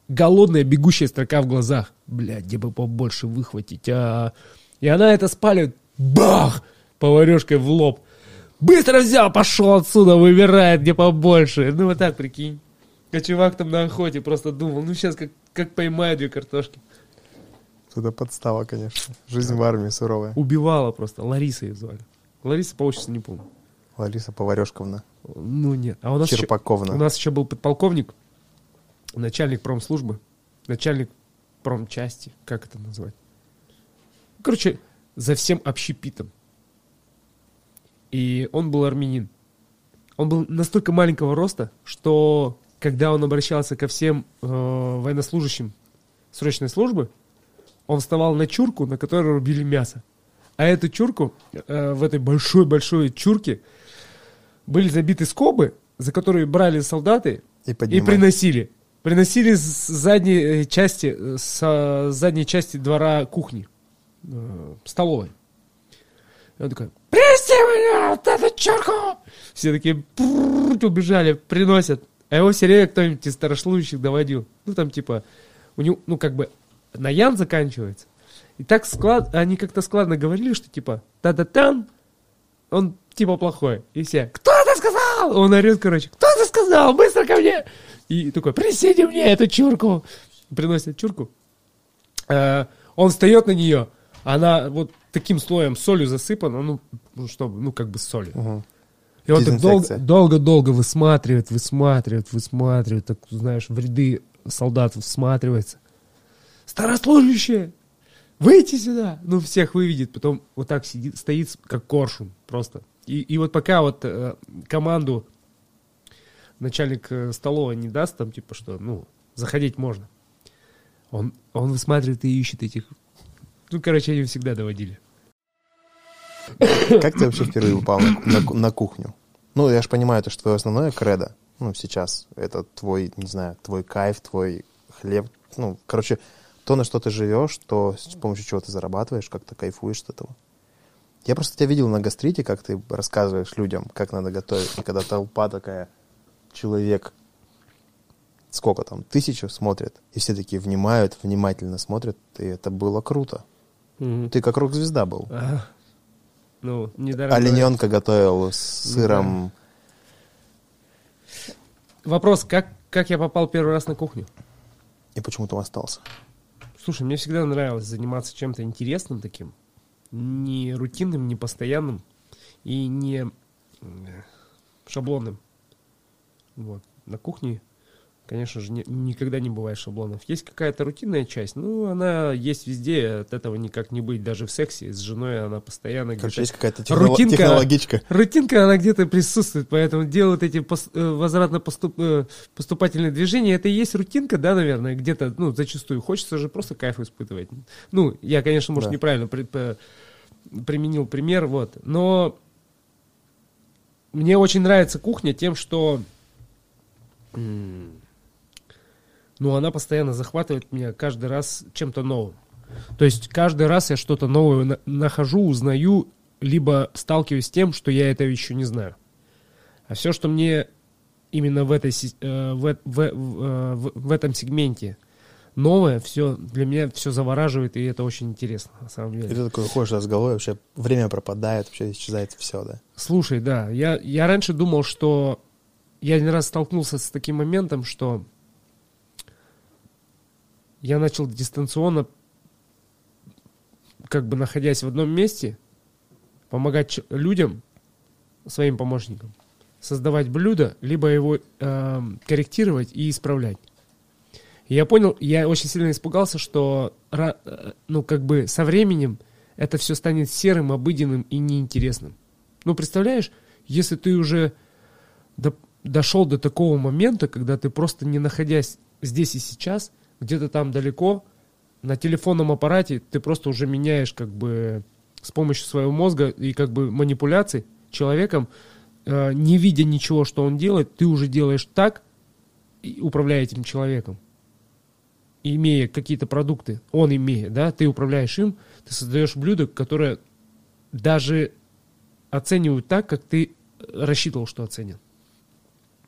голодная бегущая строка в глазах. Блядь, где бы побольше выхватить, а... И она это спаливает, бах, поварешкой в лоб. Быстро взял, пошел отсюда, выбирает, где побольше. Ну вот так, прикинь. А чувак там на охоте просто думал, ну сейчас как, как поймаю две картошки. Туда подстава, конечно. Жизнь в армии суровая. Убивала просто. Лариса ее звали. Лариса по отчеству не помню. Лариса Поварешковна. Ну нет. А у нас, еще, Черпаковна. у нас еще был подполковник, начальник промслужбы, начальник промчасти, как это назвать? Короче, за всем общепитом. И он был армянин. Он был настолько маленького роста, что когда он обращался ко всем э, военнослужащим срочной службы, он вставал на чурку, на которой рубили мясо. А эту чурку, э, в этой большой-большой чурке, были забиты скобы, за которые брали солдаты И и приносили. Приносили с задней э, части, э, с задней части двора кухни, э, столовой. И он такой, принеси мне вот эту чурку! Все такие убежали, приносят. А его все время кто-нибудь из старослужащих доводил. Ну, там, типа, у него, ну, как бы, на ян заканчивается. И так склад, они как-то складно говорили, что, типа, та-та-тан, он, типа, плохой. И все, кто это сказал? Он орет, короче, кто это сказал? Быстро ко мне! И такой, принесите мне эту чурку. Приносят чурку. Э, Он встает на нее, она вот таким слоем солью засыпана, ну, ну, чтобы, ну, как бы солью. И он так долго-долго высматривает, высматривает, высматривает, так, знаешь, в ряды солдат всматривается. Старослужащие! Выйти сюда! Ну, всех выведет, потом вот так сидит, стоит, как коршун просто. И, и вот пока вот э, команду начальник э, столовой не даст, там, типа, что, ну, заходить можно. Он, он высматривает и ищет этих... Ну, короче, они всегда доводили. Как ты вообще впервые упал на, на на кухню? Ну, я же понимаю, то, что твое основное кредо, ну, сейчас, это твой, не знаю, твой кайф, твой хлеб, ну, короче, то, на что ты живешь, то, с помощью чего ты зарабатываешь, как ты кайфуешь от этого. Я просто тебя видел на гастрите, как ты рассказываешь людям, как надо готовить, и когда толпа такая, человек, сколько там, тысячу смотрят, и все такие внимают, внимательно смотрят, и это было круто. Ты как рок-звезда был. А, ну, недорого. Олененка готовил с сыром. Вопрос, как, как я попал первый раз на кухню? И почему там остался? Слушай, мне всегда нравилось заниматься чем-то интересным таким. Не рутинным, не постоянным и не шаблонным. Вот. На кухне, конечно же, не- никогда не бывает шаблонов. Есть какая-то рутинная часть, ну, она есть везде, от этого никак не быть. Даже в сексе с женой она постоянно Короче, есть какая-то техноло- Рутинка. технологичка. Рутинка, она где-то присутствует, поэтому делают эти пос- э, возвратно-поступательные движения. Это и есть рутинка, да, наверное, где-то, ну, зачастую. Хочется же просто кайф испытывать. Ну, я, конечно, может, Да. неправильно при- применил пример, вот. Но мне очень нравится кухня тем, что ну, она постоянно захватывает меня каждый раз чем-то новым. То есть каждый раз я что-то новое на- нахожу, узнаю, либо сталкиваюсь с тем, что я это еще не знаю. А все, что мне именно в, этой, э, в, в- в- э, в- в этом сегменте новое, все для меня все завораживает, и это очень интересно, на самом И деле. ты такой ходишь с головой, вообще время пропадает, вообще исчезает все, да. Слушай, да, я, я раньше думал, что я один раз столкнулся с таким моментом, что я начал дистанционно, как бы находясь в одном месте, помогать людям, своим помощникам, создавать блюдо, либо его эм, корректировать и исправлять. Я понял, я очень сильно испугался, что, э, ну, как бы со временем это все станет серым, обыденным и неинтересным. Ну, представляешь, если ты уже до- дошел до такого момента, когда ты просто не находясь здесь и сейчас, где-то там далеко, на телефонном аппарате ты просто уже меняешь как бы с помощью своего мозга и как бы манипуляций человеком, э, не видя ничего, что он делает, ты уже делаешь так, управляя этим человеком, имея какие-то продукты, он имея, да, ты управляешь им, ты создаешь блюдо, которое даже оценивают так, как ты рассчитывал, что оценят.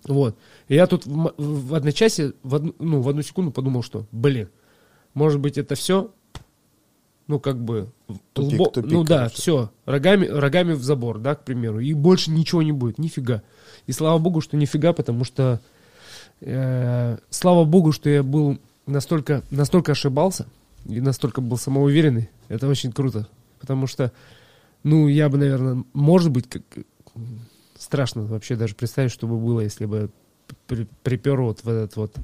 Вот. И я тут в, в одночасье, в одну, ну, в одну секунду подумал, что, блин, может быть, это все, ну, как бы, Тупик, лбо- тупик, ну да, короче. все, рогами, рогами в забор, да, к примеру, и больше ничего не будет, нифига. И слава богу, что нифига, потому что, э, слава богу, что я был настолько, настолько ошибался и настолько был самоуверенный, это очень круто, потому что, ну, я бы, наверное, может быть, как, страшно вообще даже представить, что бы было, если бы при- припер вот в этот вот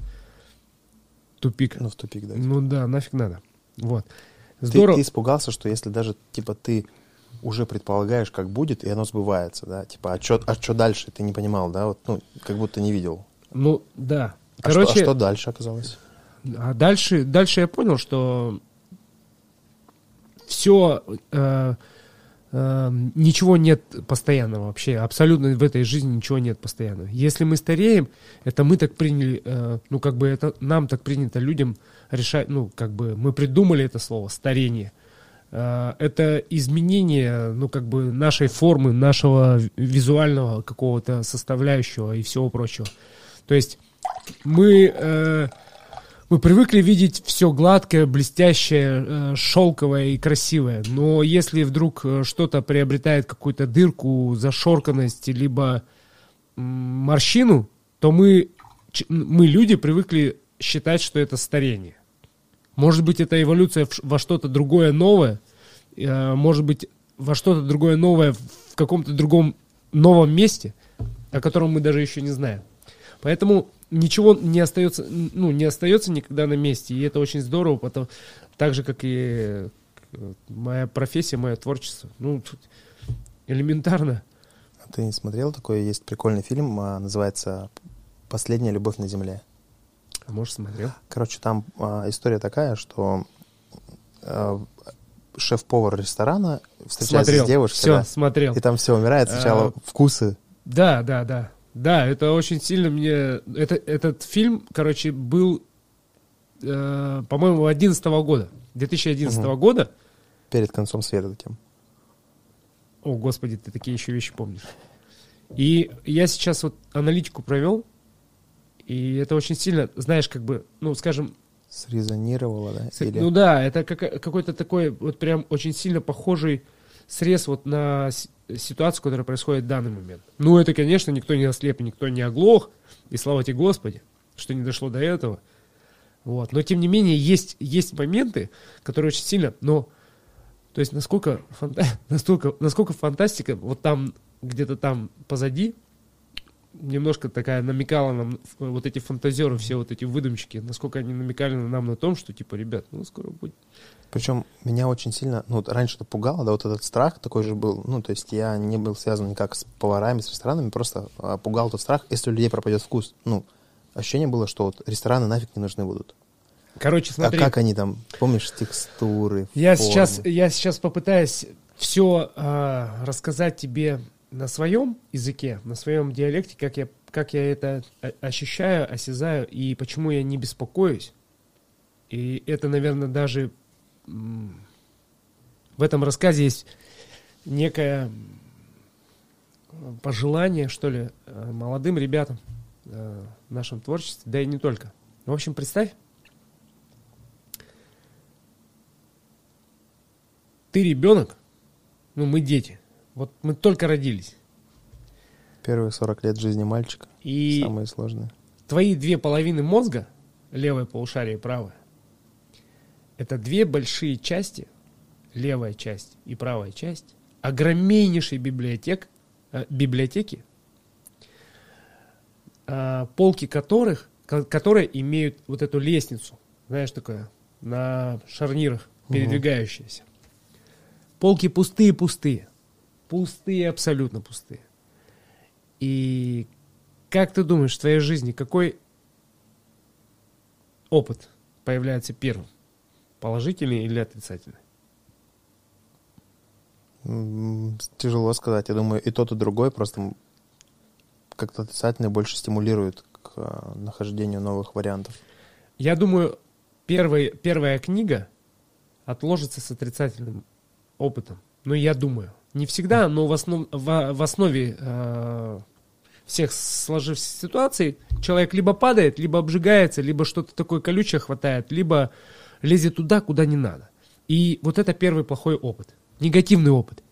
тупик. Ну, в тупик, да. Ну да, нафиг надо. Вот. Ты, Здорово. ты испугался, что если даже, типа, ты уже предполагаешь, как будет, и оно сбывается, да? Типа, а что а чё дальше? Ты не понимал, да? Вот, ну, как будто не видел. Ну да. А, Короче, что, а что дальше оказалось? А дальше, дальше я понял, что все, ничего нет постоянного вообще, абсолютно в этой жизни ничего нет постоянного. Если мы стареем, это мы так приняли, э, ну как бы это нам так принято людям решать, ну как бы мы придумали это слово старение. Э, Это изменение, ну как бы нашей формы, нашего визуального какого-то составляющего и всего прочего. То есть мы э, мы привыкли видеть все гладкое, блестящее, э, шелковое и красивое. Но если вдруг э, что-то приобретает какую-то дырку, зашорканность, либо морщину, то мы, мы, люди, привыкли считать, что это старение. Может быть, это эволюция во что-то другое новое, э, может быть, во что-то другое новое в каком-то другом новом месте, о котором мы даже еще не знаем. Поэтому ничего не остается, ну, не остается никогда на месте. И это очень здорово, потому, так же, как и э, моя профессия, мое творчество. Ну, тут элементарно. А Ты не смотрел такой? Есть прикольный фильм, а, называется «Последняя любовь на земле». А может, смотрел? Короче, там а, история такая, что а, шеф-повар ресторана встречается смотрел. с девушкой, Все, да, смотрел. и там все умирает. Сначала А. вкусы. Да, да, да. Да, это очень сильно мне... Это, этот фильм, короче, был, э, по-моему, 2011 года. 2011 Мгм. года. перед концом света таким. О, господи, ты такие еще вещи помнишь. И я сейчас вот аналитику провел, и это очень сильно, знаешь, как бы, ну, скажем, Срезонировало, да? С- Или... Ну да, это кака- какой-то такой вот прям очень сильно похожий срез вот на ситуацию, которая происходит в данный момент. Ну это, конечно, никто не ослеп, никто не оглох, и слава тебе Господи, что не дошло до этого. Вот. Но тем не менее есть, есть моменты, которые очень сильно, но то есть насколько, фанта- настолько, насколько фантастика вот там, где-то там позади, немножко такая намекала нам, вот эти фантазеры, все вот эти выдумщики, насколько они намекали нам на том, что типа, ребят, ну скоро будет. Причем меня очень сильно, ну, вот раньше это пугало, да, вот этот страх такой же был, ну, то есть я не был связан никак с поварами, с ресторанами, просто а, пугал тот страх, если у людей пропадет вкус. Ну, ощущение было, что вот рестораны нафиг не нужны будут. Короче, смотри, А как они там, помнишь, текстуры, я формы? сейчас, я сейчас попытаюсь все рассказать тебе на своем языке, на своем диалекте, как я, как я это ощущаю, осязаю и почему я не беспокоюсь. И это, наверное, даже в этом рассказе есть некое пожелание, что ли, э, молодым ребятам э, в нашем творчестве, да и не только. В общем, представь, ты ребенок, ну мы дети, вот мы только родились, Первые 40 лет жизни мальчика, и самые сложные. твои две половины мозга, левое полушарие и правое, это две большие части, левая часть и правая часть, огромнейшей библиотек, э, библиотеки, а, полки которых, ко- которые имеют вот эту лестницу, знаешь, такое, на шарнирах, передвигающаяся. Полки пустые-пустые. Пустые, абсолютно пустые. И как ты думаешь, в твоей жизни какой опыт появляется первым? Положительный или отрицательный? Тяжело сказать. Я думаю, и тот, и другой просто как-то отрицательно больше стимулирует к а, нахождению новых вариантов. Я думаю, первый, первая книга отложится с отрицательным опытом. Ну, я думаю. Не всегда, но в, основ, в, в основе э, всех сложившихся ситуаций человек либо падает, либо обжигается, либо что-то такое колючее хватает, либо лезет туда, куда не надо. И вот это первый плохой опыт, негативный опыт.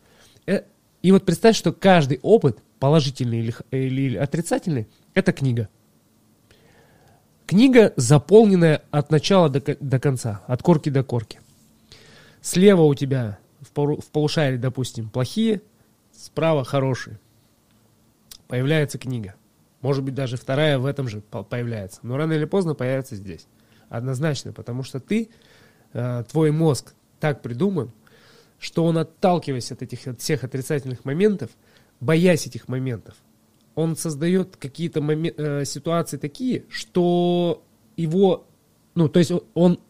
Э, И вот представь, что каждый опыт, положительный или, х- или отрицательный, это книга. Книга, заполненная от начала до, до конца, от корки до корки. Слева у тебя в, полу- в полушарии, допустим, плохие, справа хорошие. Появляется книга. Может быть, даже вторая в этом же по- появляется. Но рано или поздно появится здесь. Однозначно, потому что ты, э, твой мозг так придуман, что он, отталкиваясь от этих от всех отрицательных моментов, боясь этих моментов, он создает какие-то моме- э, ситуации такие, что его, ну, то есть он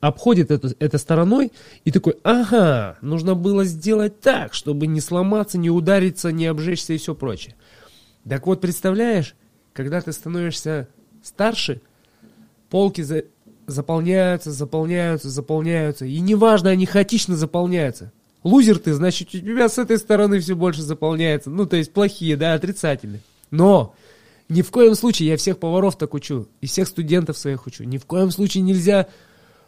обходит это, это стороной и такой, ага, нужно было сделать так, чтобы не сломаться, не удариться, не обжечься и все прочее. Так вот, представляешь, когда ты становишься старше, полки за- заполняются, заполняются, заполняются. И неважно, они хаотично заполняются. Лузер ты, значит, у тебя с этой стороны все больше заполняется. Ну, то есть плохие, да, отрицательные. Но ни в коем случае, я всех поваров так учу, и всех студентов своих учу, ни в коем случае нельзя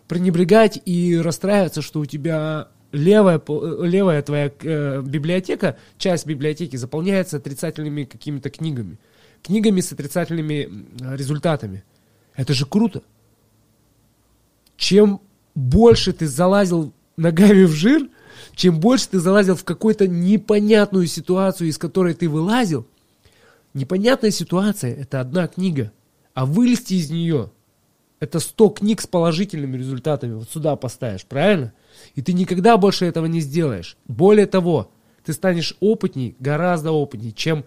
пренебрегать и расстраиваться, что у тебя левая, э, левая твоя э, библиотека, часть библиотеки заполняется отрицательными какими-то книгами. Книгами с отрицательными результатами. Это же круто. Чем больше ты залазил ногами в жир, чем больше ты залазил в какую-то непонятную ситуацию, из которой ты вылазил, непонятная ситуация – это одна книга, а вылезти из нее – это 100 книг с положительными результатами. Вот сюда поставишь, правильно? И ты никогда больше этого не сделаешь. Более того, ты станешь опытней, гораздо опытней, чем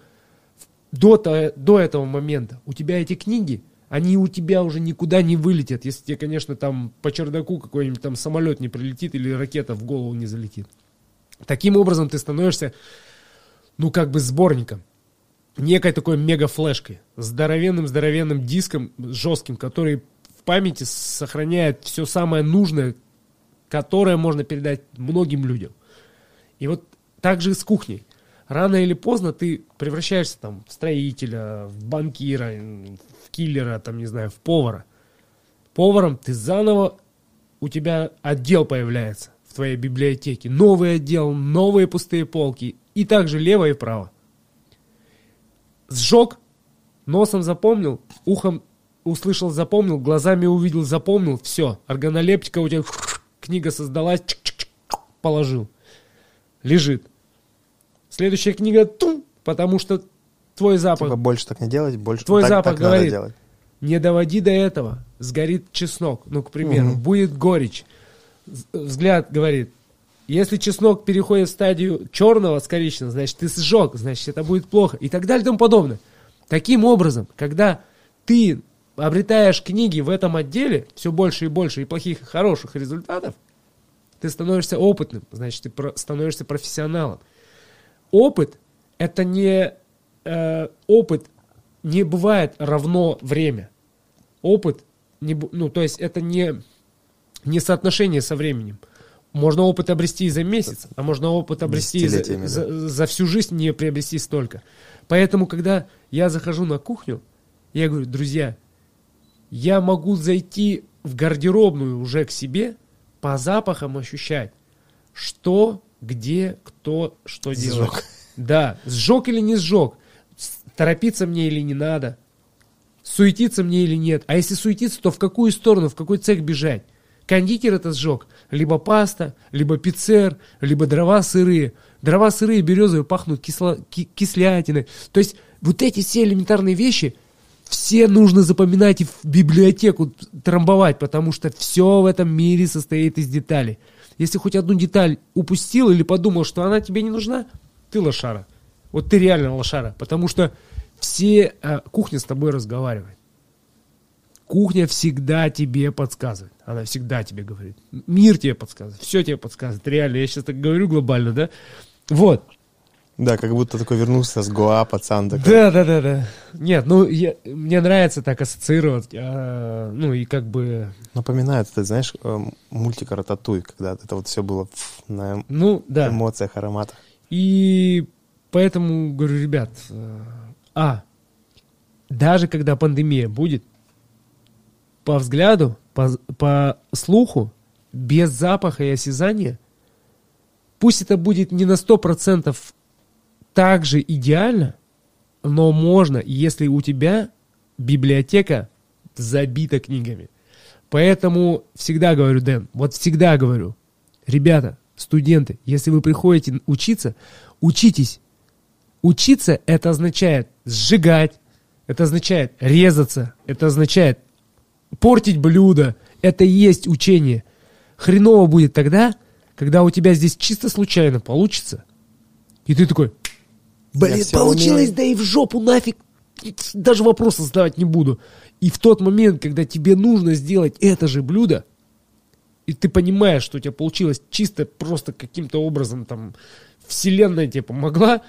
до, до этого момента. У тебя эти книги, они у тебя уже никуда не вылетят, если тебе, конечно, там по чердаку какой-нибудь там самолет не прилетит или ракета в голову не залетит. Таким образом ты становишься, ну, как бы сборником некой такой мега-флешкой, здоровенным-здоровенным диском жестким, который в памяти сохраняет все самое нужное, которое можно передать многим людям. И вот так же с кухней. Рано или поздно ты превращаешься там в строителя, в банкира, в киллера, там, не знаю, в повара. Поваром ты заново, у тебя отдел появляется в твоей библиотеке. Новый отдел, новые пустые полки. И также лево и право сжег, носом запомнил, ухом услышал, запомнил, глазами увидел, запомнил, все, органолептика у тебя, книга создалась, положил, лежит. Следующая книга, тум, потому что твой запах, Типа больше так не делать, больше Твой так, запах так надо говорит. делать. не доводи до этого, сгорит чеснок, ну, к примеру, Мгм. будет горечь. Взгляд говорит, если чеснок переходит в стадию черного с коричневым, значит, ты сжег, значит, это будет плохо, и так далее и тому подобное. Таким образом, когда ты обретаешь книги в этом отделе, все больше и больше, и плохих, и хороших результатов, ты становишься опытным, значит, ты становишься профессионалом. Опыт – это не э, опыт, не бывает равно время. Опыт, не, ну, то есть это не, не соотношение со временем. Можно опыт обрести и за месяц, а можно опыт обрести и за, Десятилетиями, за- за всю жизнь не приобрести столько. Поэтому, когда я захожу на кухню, я говорю, друзья, я могу зайти в гардеробную уже к себе, по запахам ощущать, что, где, кто, что делает. Сжег. Да, сжег или не сжег, торопиться мне или не надо, суетиться мне или нет. А если суетиться, то в какую сторону, в какой цех бежать? Кондитер это сжег. Либо паста, либо пиццер, либо дрова сырые. Дрова сырые, березовые, пахнут кисло, ки- кислятиной. То есть вот эти все элементарные вещи, все нужно запоминать и в библиотеку трамбовать, потому что все в этом мире состоит из деталей. Если хоть одну деталь упустил или подумал, что она тебе не нужна, ты лошара. Вот ты реально лошара, потому что все а, кухня с тобой разговаривает. Кухня всегда тебе подсказывает. Она всегда тебе говорит. Мир тебе подсказывает. Все тебе подсказывает. Реально, я сейчас так говорю глобально, да? Вот. Да, как будто такой вернулся с Гоа, пацан такой. Да, да, да, да. Нет, ну, я, мне нравится так ассоциировать. а, ну, и как бы... Напоминает, ты знаешь, э, мультик Рататуй, когда это вот все было пф, на Ну, да. эмоциях, ароматах. И поэтому говорю, ребят, э, а, даже когда пандемия будет, по взгляду, по, по слуху, без запаха и осязания, пусть это будет не на 100% так же идеально, но можно, если у тебя библиотека забита книгами. Поэтому всегда говорю, Дэн, вот всегда говорю, ребята, студенты, если вы приходите учиться, учитесь. Учиться это означает сжигать, это означает резаться, это означает портить блюдо. Это и есть учение. Хреново будет тогда, когда у тебя здесь чисто случайно получится. И ты такой, блин, получилось, умею». да и в жопу нафиг. Даже вопросы задавать не буду. И в тот момент, когда тебе нужно сделать это же блюдо, и ты понимаешь, что у тебя получилось чисто просто каким-то образом там вселенная тебе помогла,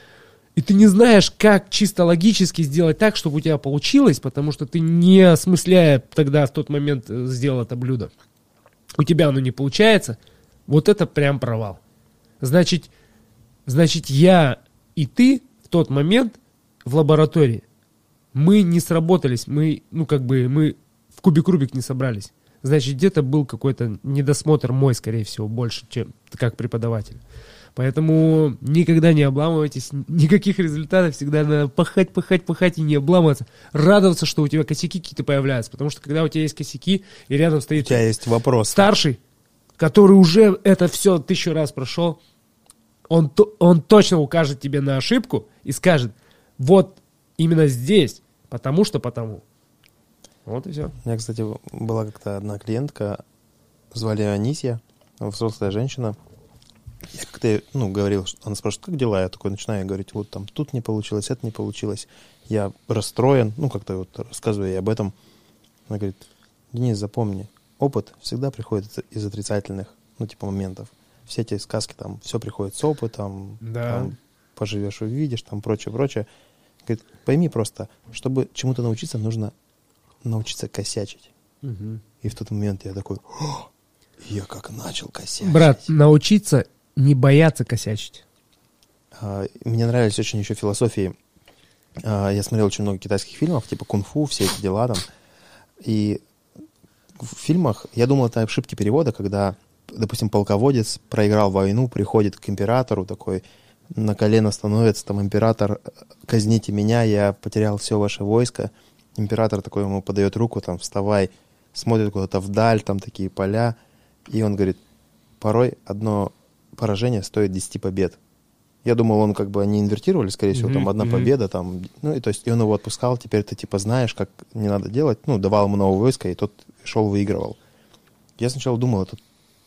и ты не знаешь, как чисто логически сделать так, чтобы у тебя получилось, потому что ты не осмысляя тогда в тот момент э, сделал это блюдо. У тебя оно не получается, вот это прям провал. Значит, значит, я и ты в тот момент в лаборатории, мы не сработались, мы, ну, как бы, мы в кубик-рубик не собрались. Значит, где-то был какой-то недосмотр мой, скорее всего, больше, чем как преподаватель. Поэтому никогда не обламывайтесь, никаких результатов, всегда надо пахать, пахать, пахать и не обламываться. Радоваться, что у тебя косяки какие-то появляются, потому что когда у тебя есть косяки, и рядом У стоит тебя есть вопрос. старший, который уже это все тысячу раз прошел, он, он точно укажет тебе на ошибку и скажет, вот именно здесь, потому что потому. Вот и все. У меня, кстати, была как-то одна клиентка, звали Анисия, взрослая женщина. Я как-то, ну, говорил, она спрашивает, как дела? Я такой начинаю говорить, вот там тут не получилось, это не получилось. Я расстроен, ну, как-то вот рассказываю ей об этом. Она говорит, Денис, запомни, опыт всегда приходит из отрицательных, ну, типа, моментов. Все эти сказки, там, все приходит с опытом, Да. там, поживешь, увидишь, там, прочее, прочее. Говорит, пойми просто, чтобы чему-то научиться, нужно научиться косячить. И в тот момент я такой, «О, я как начал косячить. Брат, научиться не бояться косячить. А, Мне нравились очень еще философии. А, Я смотрел очень много китайских фильмов, типа кунг-фу, все эти дела там. И в фильмах, я думал, это ошибки перевода, когда, допустим, полководец проиграл войну, приходит к императору такой, на колено становится, там, император, казните меня, я потерял все ваше войско. Император такой ему подает руку, там, вставай, смотрит куда-то вдаль, там такие поля. И он говорит, порой одно поражение стоит 10 побед. Я думал, он как бы они инвертировали, скорее всего, там Мгм, одна мгм. победа, там, ну, и то есть, и он его отпускал, теперь ты типа знаешь, как не надо делать, ну, давал ему новое войско, и тот шел, выигрывал. Я сначала думал, это,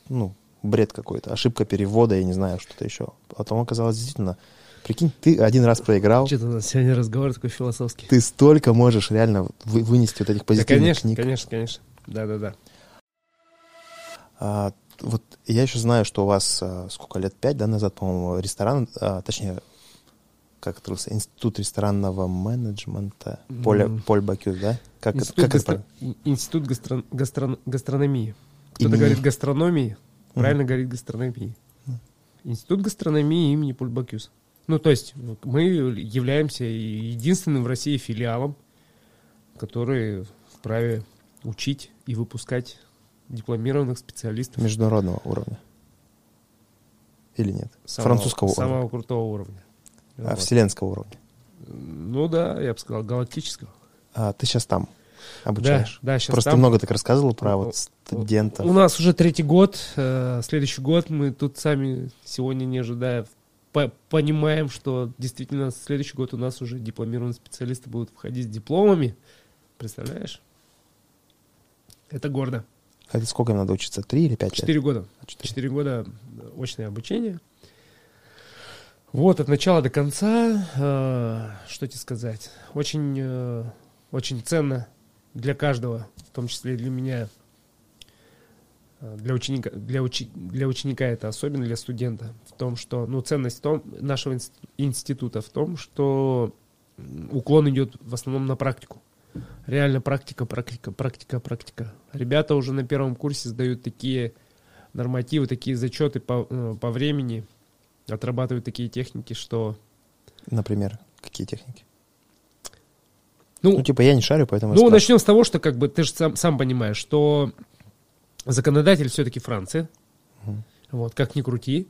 ну, бред какой-то, ошибка перевода, я не знаю, что-то еще. Потом оказалось действительно, прикинь, ты один раз проиграл, Что-то у нас сегодня разговор такой философский. ты столько можешь реально вы- вынести вот этих Да, позитивных конечно, книг. конечно, конечно. Да-да-да. А, вот я еще знаю, что у вас а, сколько лет, пять, да, назад, по-моему, ресторан, а, точнее, как это называется, институт ресторанного менеджмента, Поля, Мгм. Поль Бакюс, да? Как, это- Институт, как это гастро- правильно? Институт гастро- гастро- гастрономии. Кто-то Имени- говорит гастрономии, Мгм. правильно говорит гастрономии. Институт гастрономии имени Пульбакюс. Ну, то есть мы являемся единственным в России филиалом, который вправе учить и выпускать дипломированных специалистов Международного уровня. Или нет? самого, Французского самого уровня. крутого уровня. А, Вот. вселенского уровня. Ну да, я бы сказал, галактического. А, ты сейчас там обучаешь? Да, да, сейчас Просто там. много так рассказывал про вот студентов. У нас уже третий год, э, следующий год мы тут сами сегодня не ожидая по- понимаем, что действительно следующий год у нас уже дипломированные специалисты будут входить с дипломами. Представляешь? Это гордо. Это сколько им надо учиться? Три или пять лет? Четыре года. Четыре. Четыре года очное обучение. Вот, от начала до конца, э, что тебе сказать, очень, э, очень ценно для каждого, в том числе для меня, э, для ученика, для, учи, для ученика это особенно, для студента, в том, что, ну, ценность том, нашего инст- института в том, что уклон идет в основном на практику. Реально практика, практика, практика, практика. Ребята уже на первом курсе сдают такие нормативы, такие зачеты по, э, по времени, отрабатывают такие техники, что... Например, какие техники? Ну, Ну, типа, я не шарю, поэтому... Ну, начнем с того, что как бы ты же сам, сам понимаешь, что законодатель все-таки Франция. Мгм. Вот, как ни крути.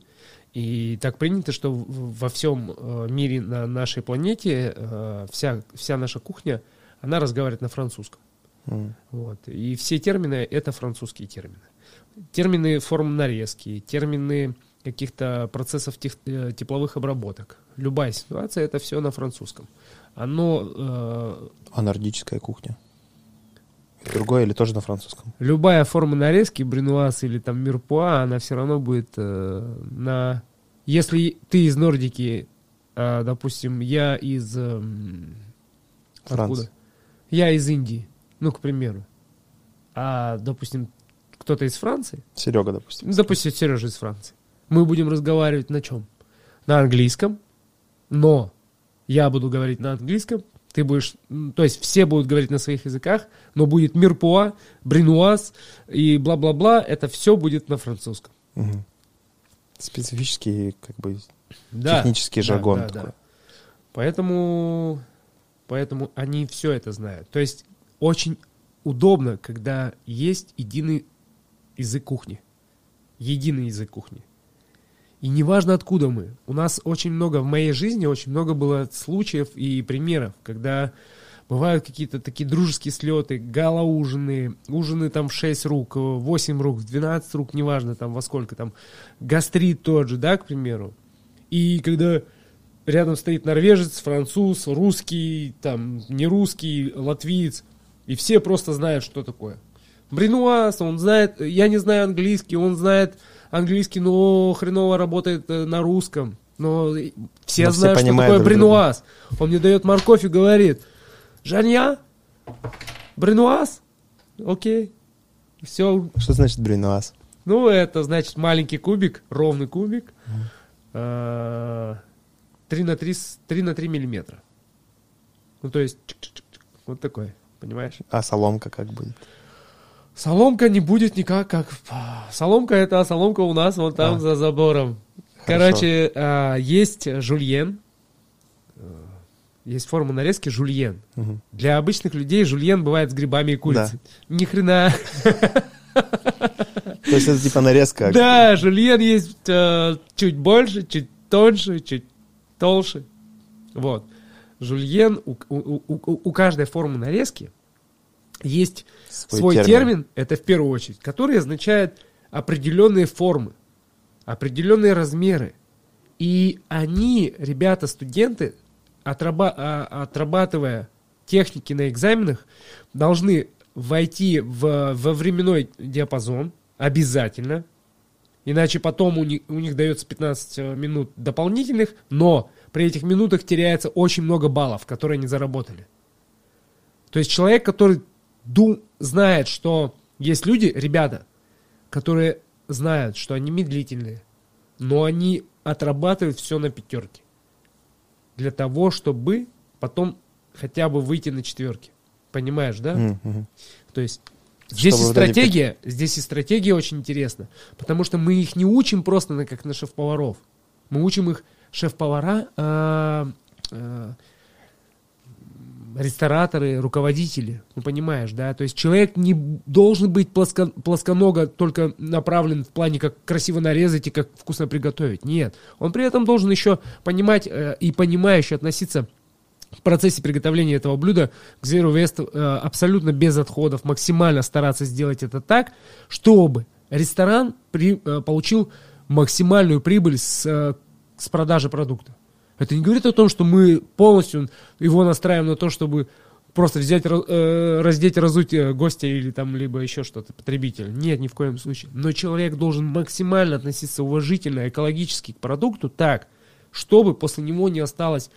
И так принято, что во всем э, мире на нашей планете э, вся, вся наша кухня, она разговаривает на французском. М. Вот. И все термины — это французские термины. Термины форм нарезки, термины каких-то процессов тех- э, тепловых обработок. Любая ситуация — это все на французском. Оно э, А нордическая кухня? Другое или тоже на французском? любая форма нарезки, бринуаз или там мирпуа, она все равно будет э, на... Если ты из Нордики, а, допустим, я из... Франция. откуда? Я из Индии, ну, к примеру. А, допустим, кто-то из Франции, Серега, допустим. ну, допустим, Сережа из Франции. Мы будем разговаривать на чем? На английском, но я буду говорить на английском, ты будешь, то есть все будут говорить на своих языках, но будет мирпуа, бринуаз и бла-бла-бла, это все будет на французском. Мгм. Специфический, как бы, Да, технический да, жаргон да, такой. да. Поэтому, поэтому они все это знают. То есть очень удобно, когда есть единый язык кухни. Единый язык кухни. И неважно откуда мы. У нас очень много, в моей жизни очень много было случаев и примеров, когда бывают какие-то такие дружеские слеты, гала-ужины, ужины там в 6 рук, 8 рук, в 12 рук, неважно там во сколько там, гастрит тот же, да, к примеру. И когда рядом стоит норвежец, француз, русский, там, не русский, латвиец, и все просто знают, что такое. Бринуаз, он знает, я не знаю английский, он знает английский, но хреново работает э, на русском. Но все Но все знают, что понимают такое бринуаз. Он мне дает морковь и говорит, Жанья, бринуаз, окей, все, Что значит бринуаз? ну, это значит маленький кубик, ровный кубик. э, 3 на 3, с- 3 на 3 миллиметра. Ну, то есть, вот такой, понимаешь? А соломка как будет? Соломка не будет никак как... Соломка это соломка у нас вон там А. за забором. Хорошо. Короче, а, есть жульен. Есть форма нарезки жульен. Мгм. Для обычных людей жульен бывает с грибами и курицей. Ни хрена. То есть это типа нарезка. Да, жульен есть э, чуть больше, чуть тоньше, чуть толще. Вот. Жульен, у, у- у- у каждой формы нарезки есть свой, термин. это в первую очередь, который означает определенные формы, определенные размеры. И они, ребята, студенты, отраба- а, отрабатывая техники на экзаменах, должны войти в, во временной диапазон обязательно, иначе потом у них, у них дается 15 минут дополнительных, но при этих минутах теряется очень много баллов, которые они заработали. То есть человек, который ду- знает, что есть люди, ребята, которые знают, что они медлительные, но они отрабатывают все на пятерке. Для того, чтобы потом хотя бы выйти на четверки. Понимаешь, да? Мгм. То есть здесь Чтобы и стратегия, здесь и стратегия очень интересна, потому что мы их не учим просто на, как на шеф-поваров. Мы учим их шеф-повара, а, рестораторы, руководители, ну понимаешь, да, то есть человек не должен быть плоско, плосконого только направлен в плане как красиво нарезать и как вкусно приготовить, нет, он при этом должен еще понимать э, и понимающе относиться в процессе приготовления этого блюда к Zero Waste э, абсолютно без отходов, максимально стараться сделать это так, чтобы ресторан при- э, получил максимальную прибыль с, э, с продажи продукта. Это не говорит о том, что мы полностью его настраиваем на то, чтобы просто взять, э, раздеть, разуть э, гостя или там либо еще что-то, потребителя. Нет, ни в коем случае. Но человек должен максимально относиться уважительно, экологически к продукту так, чтобы после него не осталось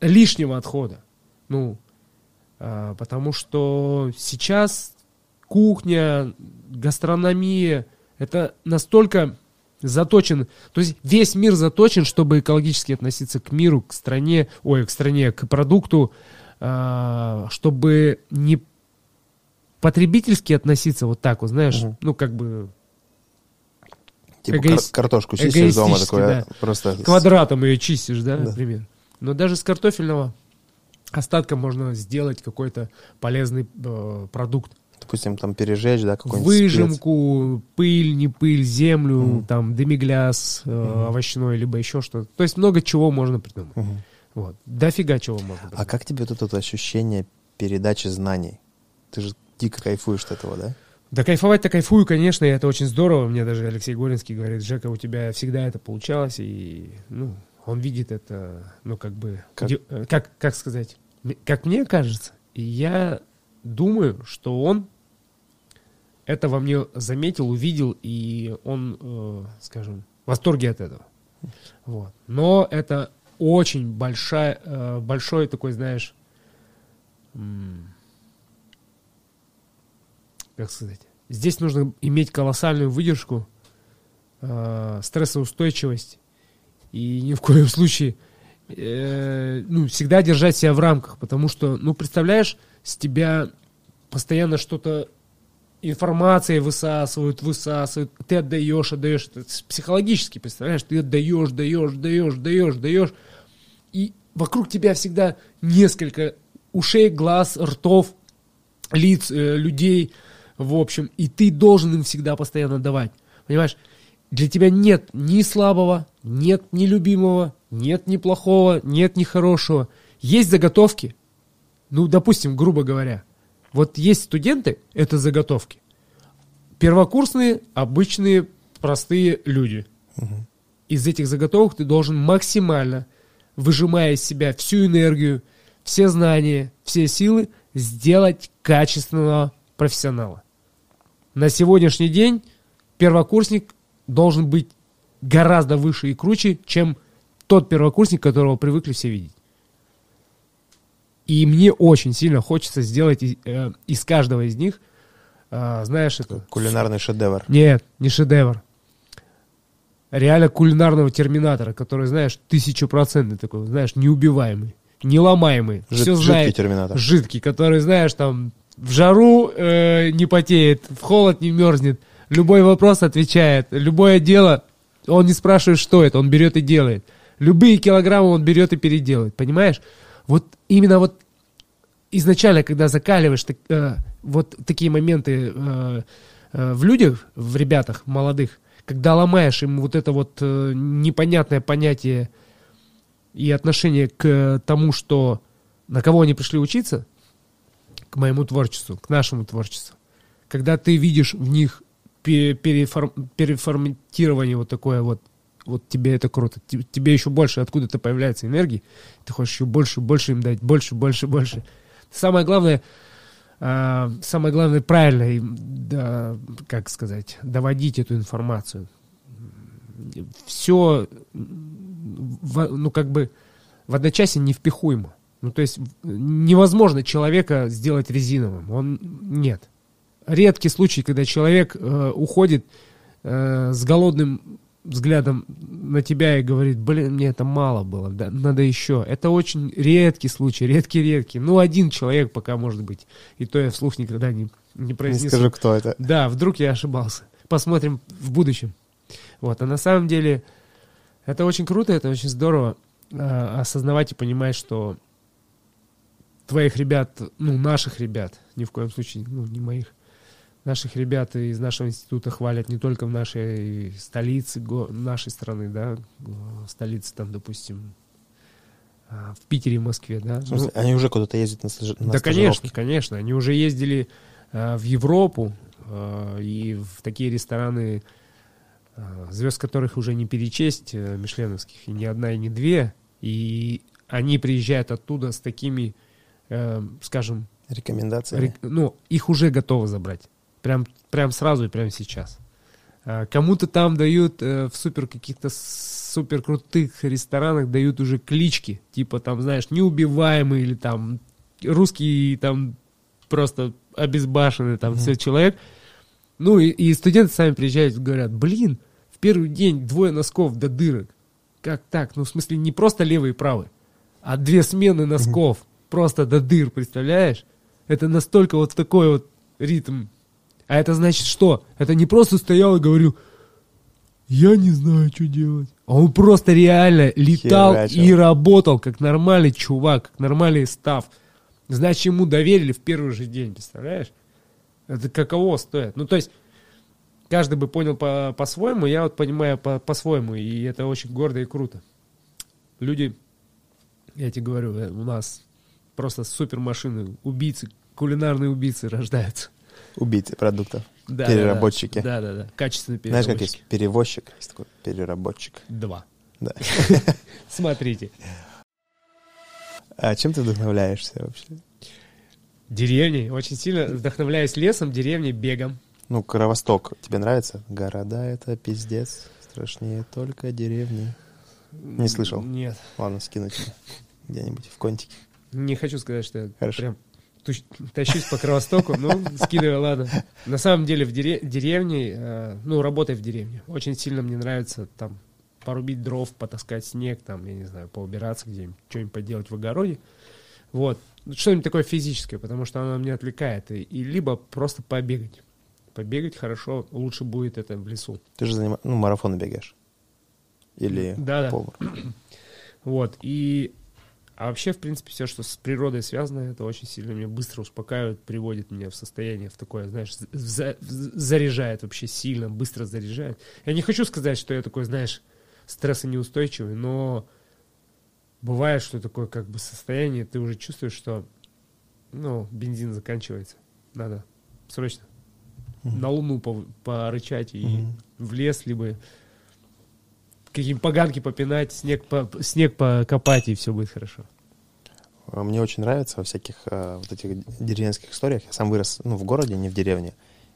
лишнего отхода. Ну, А, потому что сейчас кухня, гастрономия, это настолько заточен, то есть весь мир заточен, чтобы экологически относиться к миру, к стране, ой, к стране, к продукту, а, чтобы не потребительски относиться вот так вот, знаешь, Мгм. ну как бы Типа эгоис- кар- картошку чистишь дома, такое да. просто... квадратом ее чистишь, да, Да. например. Но даже с картофельного остатка можно сделать какой-то полезный э, продукт. Допустим, там пережечь, да, какой-нибудь спец. Выжимку, пыль, не пыль, землю, Мгм. там демигляс э, Мгм. овощной, либо еще что-то. То есть много чего можно придумать. Мгм. Вот. Дофига чего можно А придумать. как тебе вот это вот ощущение передачи знаний? Ты же дико кайфуешь от этого, да? Да кайфовать-то кайфую, конечно, и это очень здорово. Мне даже Алексей Горинский говорит, Жека, у тебя всегда это получалось, и, ну, он видит это, ну, как бы, Как? э, как, как сказать, как мне кажется. Я думаю, что он это во мне заметил, увидел, и он, э, скажем, в восторге от этого. Вот. Но это очень большая, э, большой такой, знаешь, как сказать, здесь нужно иметь колоссальную выдержку, э, стрессоустойчивость и ни в коем случае э, ну, всегда держать себя в рамках, потому что, ну, представляешь, с тебя постоянно что-то информация высасывают, высасывают, ты отдаешь, отдаешь, это психологически, представляешь, ты отдаешь, даешь, даешь, даешь, даешь, и вокруг тебя всегда несколько ушей, глаз, ртов, лиц, э, людей, в общем, и ты должен им всегда постоянно давать, понимаешь? Для тебя нет ни слабого, нет ни любимого, нет ни плохого, нет ни хорошего. Есть заготовки. Ну, допустим, грубо говоря, вот есть студенты, это заготовки. Первокурсные, обычные, простые люди. Мгм. Из этих заготовок ты должен максимально, выжимая из себя всю энергию, все знания, все силы, сделать качественного профессионала. На сегодняшний день первокурсник должен быть гораздо выше и круче, чем тот первокурсник, которого привыкли все видеть. И мне очень сильно хочется сделать из, э, из каждого из них, э, знаешь, это... Кулинарный шедевр. Нет, не шедевр. Реально кулинарного терминатора, который, знаешь, тысячепроцентный такой, знаешь, неубиваемый, неломаемый. Жид- все жидкий знает. терминатор. Жидкий, который, знаешь, там в жару э, не потеет, в холод не мерзнет, любой вопрос отвечает, любое дело, он не спрашивает, что это, он берет и делает. Любые килограммы он берет и переделывает, понимаешь? Вот именно вот изначально, когда закаливаешь так- э, вот такие моменты э, э, в людях, в ребятах молодых, когда ломаешь им вот это вот э, непонятное понятие и отношение к тому, что на кого они пришли учиться, к моему творчеству, к нашему творчеству, когда ты видишь в них пе- переформ- переформатирование вот такое вот, вот тебе это круто, Те- тебе еще больше откуда-то появляется энергии, ты хочешь еще больше, больше им дать, больше, больше, больше. Самое главное, а, самое главное правильно как сказать, доводить эту информацию. Все, ну как бы в одночасье не впихуемо. Ну то есть невозможно человека сделать резиновым. Он нет. Редкий случай, когда человек э, уходит э, с голодным взглядом на тебя и говорит, блин, мне это мало было, да, надо еще. Это очень редкий случай, редкий-редкий. Ну, один человек пока может быть. И то я вслух никогда не, не Не произнесу. скажу, кто это. Да, вдруг я ошибался. Посмотрим в будущем. Вот, а на самом деле это очень круто, это очень здорово э, осознавать и понимать, что твоих ребят, ну, наших ребят, ни в коем случае, ну, не моих, наших ребят из нашего института хвалят не только в нашей столице, нашей страны, да, столице там, допустим, а, в Питере, в Москве, да. В смысле, они уже куда-то ездят на, на Да, конечно, конечно. Они уже ездили э, в Европу э, и в такие рестораны, э, звезд которых уже не перечесть, э, мишленовских, и ни одна, и не две. И они приезжают оттуда с такими, э, скажем, Рекомендации. рек- ну, их уже готовы забрать. Прям, прям сразу и прямо сейчас. А, Кому-то там дают э, в супер каких-то супер крутых ресторанах дают уже клички, типа там, знаешь, неубиваемый или там русский там просто обезбашенный там все человек. Ну и, и студенты сами приезжают и говорят, блин, в первый день двое носков до дырок. Как так? Ну, в смысле, не просто левый и правый, а две смены носков. Просто до дыр, представляешь? Это настолько вот такой вот ритм. А это значит что? Это не просто стоял и говорил, я не знаю, что делать. А он просто реально летал Херачил. и работал, как нормальный чувак, как нормальный став. Значит, ему доверили в первый же день, представляешь? Это каково стоит? Ну, то есть, каждый бы понял по- по-своему, я вот понимаю по- по-своему, и это очень гордо и круто. Люди, я тебе говорю, э, у нас просто супер машины, убийцы, кулинарные убийцы рождаются. Убийцы продуктов. Да, Переработчики. Да, да, да. Качественные Знаешь, как есть перевозчик, есть такой переработчик. Два. Да. Смотрите. А чем ты вдохновляешься вообще? Деревни. Очень сильно вдохновляюсь лесом, деревней, бегом. Ну, Кровосток тебе нравится? Города — это пиздец. Страшнее только деревни. Не слышал? Нет. Ладно, скину тебе где-нибудь в контике. Не хочу сказать, что я Хорошо. прям тащусь по Кровостоку, ну, скидывай, ладно. На самом деле в дере- деревне, э, ну, работай в деревне. Очень сильно мне нравится там порубить дров, потаскать снег, там, я не знаю, поубираться где-нибудь, что-нибудь поделать в огороде. Вот. Что-нибудь такое физическое, потому что оно меня отвлекает. И, и либо просто побегать. Побегать хорошо, лучше будет это в лесу. Ты же занима... ну, марафоны бегаешь. Или Да-да. полмар- Вот, и... А вообще, в принципе, все, что с природой связано, это очень сильно меня быстро успокаивает, приводит меня в состояние, в такое, знаешь, за- за- заряжает вообще сильно, быстро заряжает. Я не хочу сказать, что я такой, знаешь, стрессонеустойчивый, но бывает, что такое как бы состояние, ты уже чувствуешь, что, ну, бензин заканчивается, надо срочно на луну пов- порычать и Мгм. в лес, либо какие поганки попинать, снег, по, снег покопать, и все будет хорошо. А Мне очень нравится во всяких а, вот этих деревенских историях. Я сам вырос ну, в городе, не в деревне.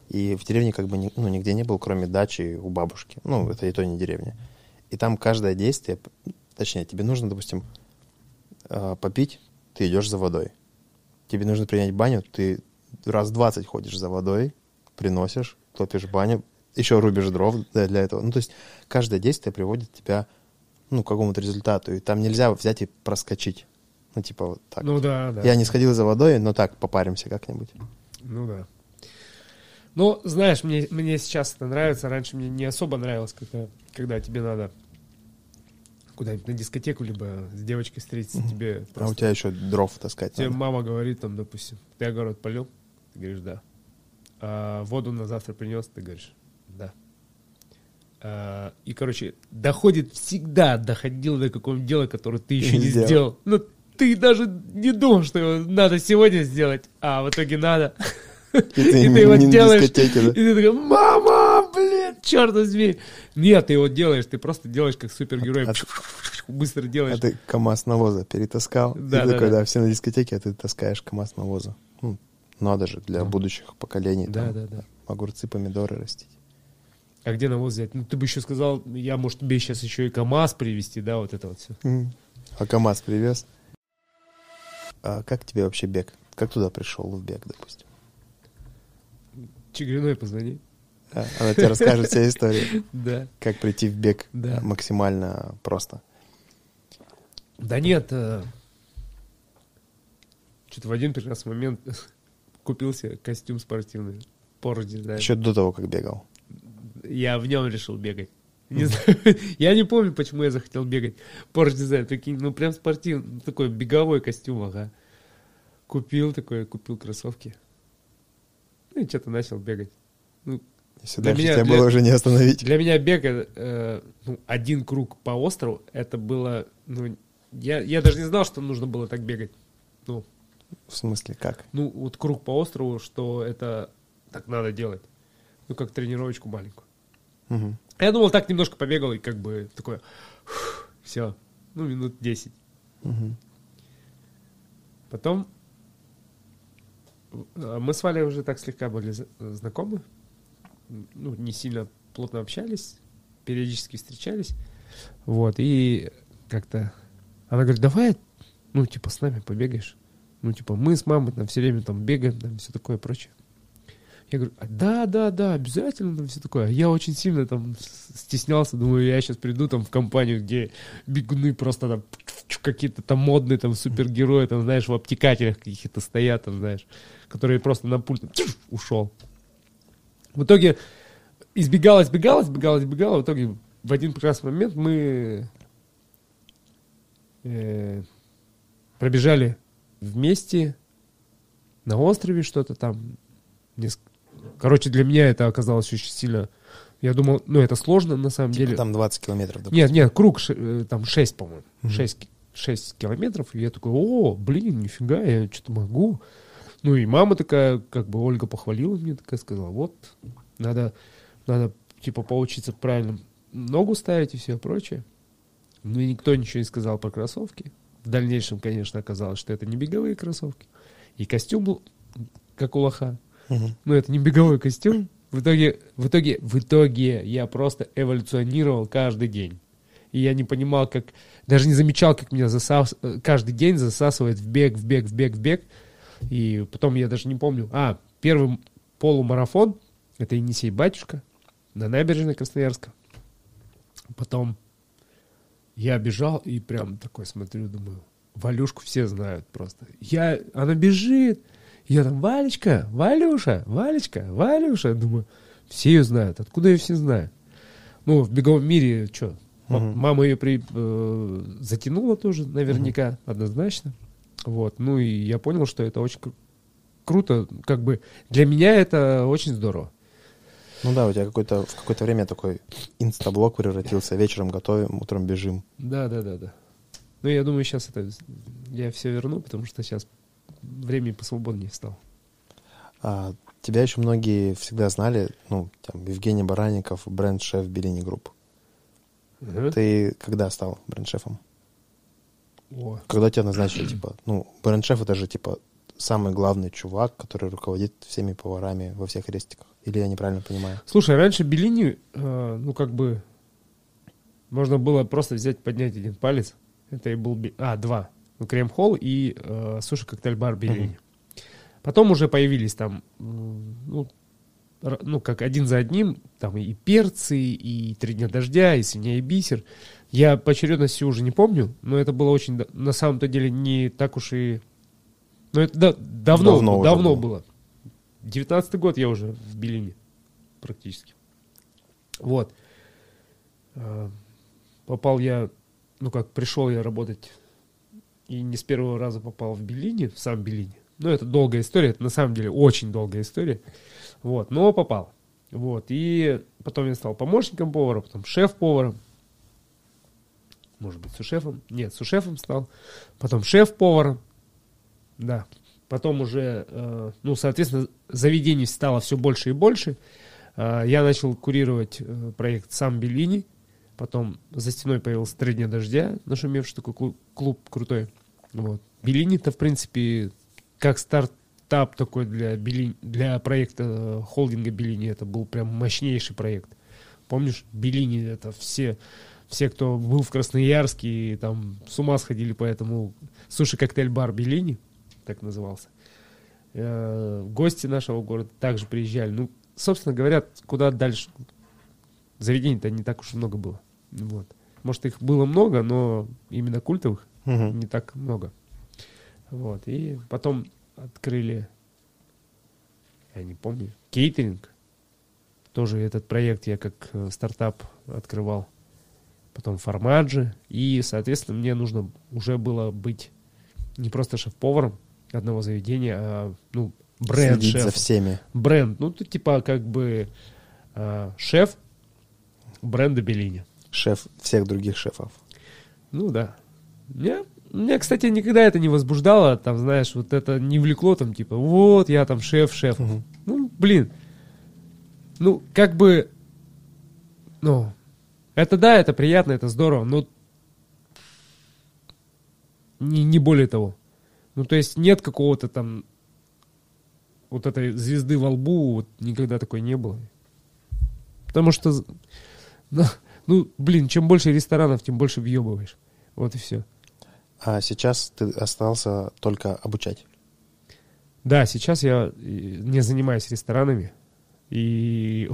И в деревне как бы ну, нигде не был, кроме дачи у бабушки. Ну, это и то не деревня. И там каждое действие, точнее, тебе нужно, допустим, а, попить, ты идешь за водой. Тебе нужно принять баню, ты раз 20 ходишь за водой, приносишь, топишь баню, еще рубишь дров для, этого. Ну, то есть каждое действие приводит тебя ну, к какому-то результату. И там нельзя взять и проскочить. Ну, типа вот так. Ну да, да. Я не сходил за водой, но так, попаримся как-нибудь. Ну да. Ну, знаешь, мне, мне сейчас это нравится. Раньше мне не особо нравилось, когда, когда тебе надо куда-нибудь на дискотеку, либо с девочкой встретиться, Мгм. тебе А у просто... тебя еще дров таскать Тебе надо. мама говорит, там, допустим, ты огород полил? Ты говоришь, да. А воду на завтра принес? Ты говоришь, и, короче, доходит всегда, доходило до какого-нибудь дела, которое ты еще не сделал. сделал. Ну, ты даже не думал, что его надо сегодня сделать, а в итоге надо. И ты, И ты его делаешь, и ты такой, мама, блин, черт возьми. Нет, ты его делаешь, ты просто делаешь как супергерой. А- Быстро А делаешь. ты КамАЗ навоза перетаскал. Да, и да, такой, да. да, все на дискотеке, а ты таскаешь КамАЗ навоза. Ну, надо же, для Да. будущих поколений. Да, там, да, да. Огурцы, помидоры растить. А где навоз взять? Ну, ты бы еще сказал, я, может, тебе сейчас еще и КамАЗ привезти, да, вот это вот все. А КамАЗ привез. А как тебе вообще бег? Как туда пришел в бег, допустим? Чигриной позвони. А, Она тебе расскажет вся история. Да. Как прийти в бег Да. максимально просто. Да нет. Что-то в один прекрасный момент купил себе костюм спортивный. Porsche Design. Еще до того, как бегал. Я в нем решил бегать. Не знаю, я не помню, почему я захотел бегать. Porsche Design, прикинь, ну прям спортивный, ну, такой беговой костюм, ага. Купил такой, купил кроссовки. Ну и что-то начал бегать. Ну, Если Для меня- тебя для- было уже не остановить. Для меня бег, э, ну, один круг по острову, это было, ну, я, я даже не знал, что нужно было так бегать. Ну, В смысле, как? ну, вот круг по острову, что это так надо делать. Ну, как тренировочку маленькую. Мгм. Я думал, так немножко побегал и как бы такое, все, ну, минут 10. Мгм. Потом э, мы с Валей уже так слегка были знакомы. Ну, не сильно плотно общались, периодически встречались. Вот, и как-то она говорит, давай, ну, типа, с нами побегаешь. Ну, типа, мы с мамой там все время там бегаем, там все такое прочее. Я говорю, «А, да, да, да, обязательно там все такое. Я очень сильно там стеснялся, думаю, я сейчас приду там в компанию, где бегуны просто там какие-то там модные там супергерои, там, знаешь, в обтекателях каких-то стоят, там, знаешь, которые просто на пульт ушел. В итоге избегал, избегал, избегал, избегал. В итоге в один прекрасный момент мы э, пробежали вместе на острове что-то там. Неск- Короче, для меня это оказалось очень сильно... Я думал, ну, это сложно на самом деле. Типа там 20 километров. допустим. Нет, нет, круг э, там 6, по-моему. Мгм. 6, 6 километров. И я такой, о, блин, нифига, я что-то могу. Ну и мама такая, как бы Ольга похвалила мне, такая сказала, вот, надо, надо типа поучиться правильно ногу ставить и все прочее. Ну и никто ничего не сказал про кроссовки. В дальнейшем, конечно, оказалось, что это не беговые кроссовки. И костюм был как у лоха. Ну, это не беговой костюм. В итоге, в итоге, в итоге я просто эволюционировал каждый день. И я не понимал, как... Даже не замечал, как меня засас... каждый день засасывает в бег, в бег, в бег, в бег. И потом я даже не помню... А, первый полумарафон, это Енисей Батюшка, на набережной Красноярска. Потом я бежал и прям такой смотрю, думаю, Валюшку все знают просто. Я, она бежит, я там, Валечка, Валюша, Валечка, Валюша. Думаю, все ее знают. Откуда ее все знают? Ну, в беговом мире, что, Мгм. мама ее при, э, затянула тоже, наверняка, однозначно. Вот, ну и я понял, что это очень кру- круто. Как бы для меня это очень здорово. Ну да, у тебя какой-то, в какое-то время такой инстаблог превратился. Вечером готовим, утром бежим. Да, да, да, да. Ну, я думаю, сейчас это я все верну, потому что сейчас времени посвободнее стало. А, тебя еще многие всегда знали, ну, там, Евгений Баранников, бренд-шеф Bellini Group. Ты когда стал бренд-шефом? О, Когда тебя назначили, типа, ну, бренд-шеф это же, типа, самый главный чувак, который руководит всеми поварами во всех рестиках. Или я неправильно понимаю? Слушай, раньше Белини, э, ну, как бы, можно было просто взять, поднять один палец. Это и был, Би- а, два. Ну, крем-холл и э, суши-коктейль-бар Белини. Мгм. Потом уже появились там, ну, ну, как один за одним, там и перцы, и три дня дождя, и свинья и бисер. Я по очередности уже не помню, но это было очень, на самом-то деле, не так уж и... Ну, это да- давно, Давно давно, было. было. Девятнадцатый год я уже в Белине практически. Вот. А, Попал я, ну как, пришел я работать и не с первого раза попал в Белине, в сам Белине. Ну, это долгая история, это на самом деле очень долгая история. Вот, но попал. Вот, и потом я стал помощником повара, потом шеф-поваром. Может быть, сушефом? Нет, сушефом стал. Потом шеф-поваром. Да. Потом уже, э, ну, соответственно, заведений стало все больше и больше. Э, я начал курировать э, проект «Сам Беллини». Потом за стеной появился «Три дня дождя», нашумевший такой клуб, клуб крутой. Вот. Беллини-то, в принципе, как стартап такой для, Беллини, для проекта э, холдинга Беллини, это был прям мощнейший проект. Помнишь, Беллини, это все, все, кто был в Красноярске, и там с ума сходили по этому суши-коктейль-бар Беллини, так назывался. Э, Гости нашего города также приезжали. Ну, собственно говоря, куда дальше? Заведений-то не так уж и много было. Вот. Может, их было много, но именно культовых Мгм. не так много. Вот. И потом открыли, я не помню, кейтеринг. Тоже этот проект я как э, стартап открывал. Потом формаджи. И, соответственно, мне нужно уже было быть не просто шеф-поваром одного заведения, а ну, бренд Следить за шеф. всеми. Бренд. Ну, ты типа как бы э, шеф бренда Беллини. Шеф всех других шефов. Ну да. Меня, меня, кстати, никогда это не возбуждало, там, знаешь, вот это не влекло, там, типа, вот, я там шеф, шеф. Мгм. Ну, блин. Ну, как бы, ну, это да, это приятно, это здорово, но не, не более того. Ну, то есть нет какого-то там вот этой звезды во лбу, вот никогда такой не было. Потому что, ну, ну, блин, чем больше ресторанов, тем больше въебываешь. Вот и все. А сейчас ты остался только обучать. Да, сейчас я э, не занимаюсь ресторанами, и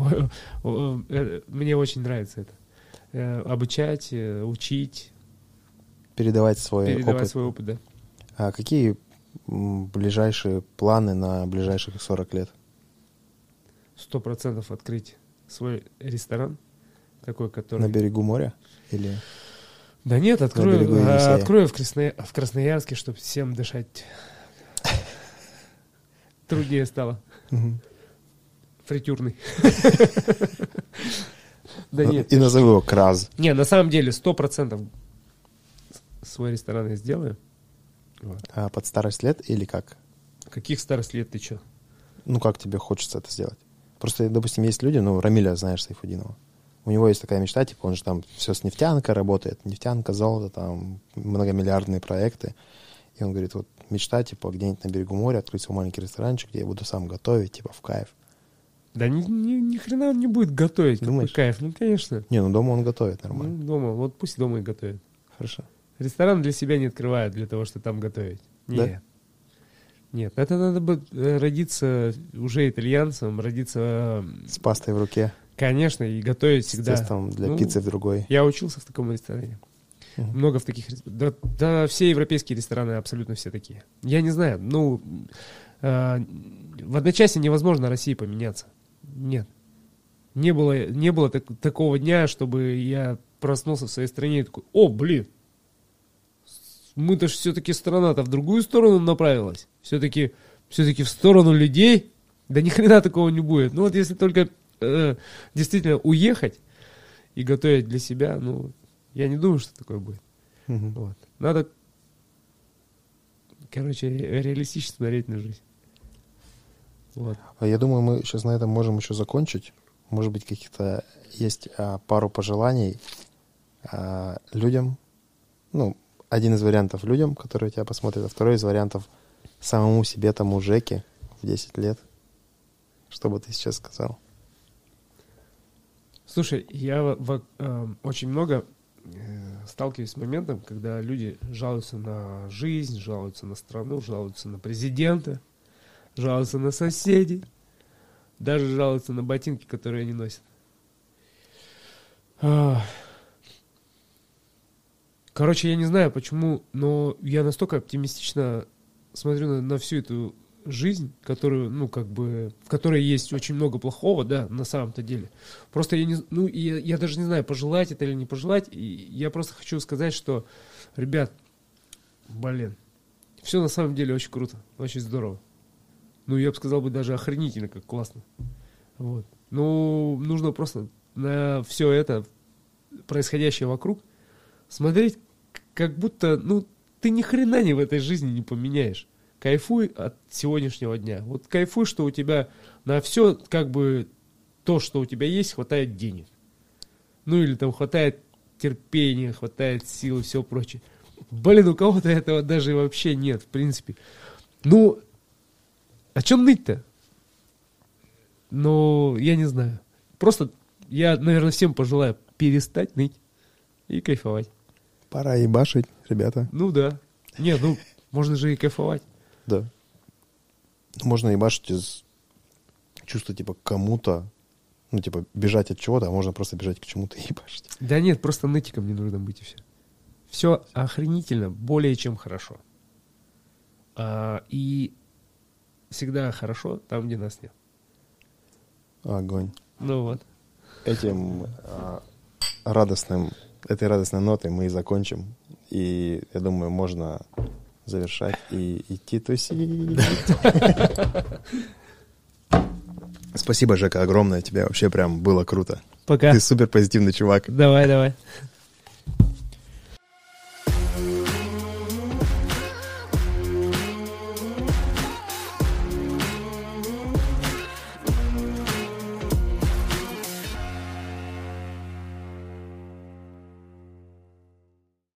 э, мне очень нравится это. Э, Обучать, учить, Передавать свой передавать опыт. свой опыт, да. А какие ближайшие планы на ближайших 40 лет? Сто процентов открыть свой ресторан, такой, который... На берегу моря? Или... Да нет, открою, берегу а, открою в, Красноя- в Красноярске, чтобы всем дышать труднее стало. Фритюрный. Да нет. И назову его Краз. Не, на самом деле, сто процентов свой ресторан я сделаю. А под старость лет или как? Каких старость лет ты чё? Ну, как тебе хочется это сделать? Просто, допустим, есть люди, ну, Рамиля, знаешь, Сайфудинова. У него есть такая мечта, типа, он же там все с нефтянкой работает, нефтянка, золото, там, многомиллиардные проекты. И он говорит, вот мечта, типа, где-нибудь на берегу моря открыть свой маленький ресторанчик, где я буду сам готовить, типа, в кайф. Да ни, ни, ни хрена он не будет готовить. Какой Думаешь? кайф. Ну, конечно. Не, ну, дома он готовит нормально. Ну, дома. Вот пусть дома и готовит. Хорошо. Ресторан для себя не открывают для того, чтобы там готовить. Да? Нет. Нет, это надо бы э, родиться уже итальянцем, родиться, С пастой в руке, конечно, и готовить с всегда. тестом для Ну, пиццы в другой. Я учился в таком ресторане. Мгм. Много в таких ресторанах. Да, да, все европейские рестораны абсолютно все такие. Я не знаю, ну, э, в одночасье невозможно России поменяться. Нет. Не было, не было так- такого дня, чтобы я проснулся в своей стране и такой, о, блин, мы-то ж все-таки страна-то в другую сторону направилась. Все-таки все-таки в сторону людей. Да ни хрена такого не будет. Ну вот если только э, действительно уехать и готовить для себя, ну, я не думаю, что такое будет. Мгм. Вот. Надо, короче, ре- реалистично смотреть на жизнь. Вот. А Я думаю, мы сейчас на этом можем еще закончить. Может быть, каких-то есть а, пару пожеланий а, людям. Ну, один из вариантов людям, которые тебя посмотрят, а второй из вариантов самому себе, тому Жеке в 10 лет. Что бы ты сейчас сказал? Слушай, я во- во- эм, очень много э, сталкиваюсь с моментом, когда люди жалуются на жизнь, жалуются на страну, жалуются на президента, жалуются на соседей, даже жалуются на ботинки, которые они носят. Короче, я не знаю почему, но я настолько оптимистично смотрю на, на всю эту жизнь, которую, ну, как бы, в которой есть очень много плохого, да, на самом-то деле. Просто я не, ну, я, я даже не знаю, пожелать это или не пожелать. И я просто хочу сказать, что, ребят, блин, все на самом деле очень круто, очень здорово. Ну, я бы сказал бы даже охренительно, как классно. Вот. Ну, нужно просто на все это, происходящее вокруг, смотреть, как будто, ну, ты ни хрена не в этой жизни не поменяешь. Кайфуй от сегодняшнего дня. Вот кайфуй, что у тебя на все, как бы, то, что у тебя есть, хватает денег. Ну, или там хватает терпения, хватает сил и все прочее. Блин, у кого-то этого даже вообще нет, в принципе. Ну, о чем ныть-то? Ну, я не знаю. Просто я, наверное, всем пожелаю перестать ныть и кайфовать. Пора ебашить, ребята. Ну да. Не, ну, можно же и кайфовать. Да. Можно ебашить из чувства, типа, кому-то, ну, типа, бежать от чего-то, а можно просто бежать к чему-то и ебашить. Да нет, просто нытиком не нужно быть и все. Все охренительно, более чем хорошо. А, и всегда хорошо там, где нас нет. Огонь. Ну вот. Этим а, радостным, этой радостной нотой мы и закончим. И, я думаю, можно завершать и идти тусить. Спасибо, Жека, огромное тебе. Вообще прям было круто. Пока. Ты супер позитивный чувак. Давай, давай.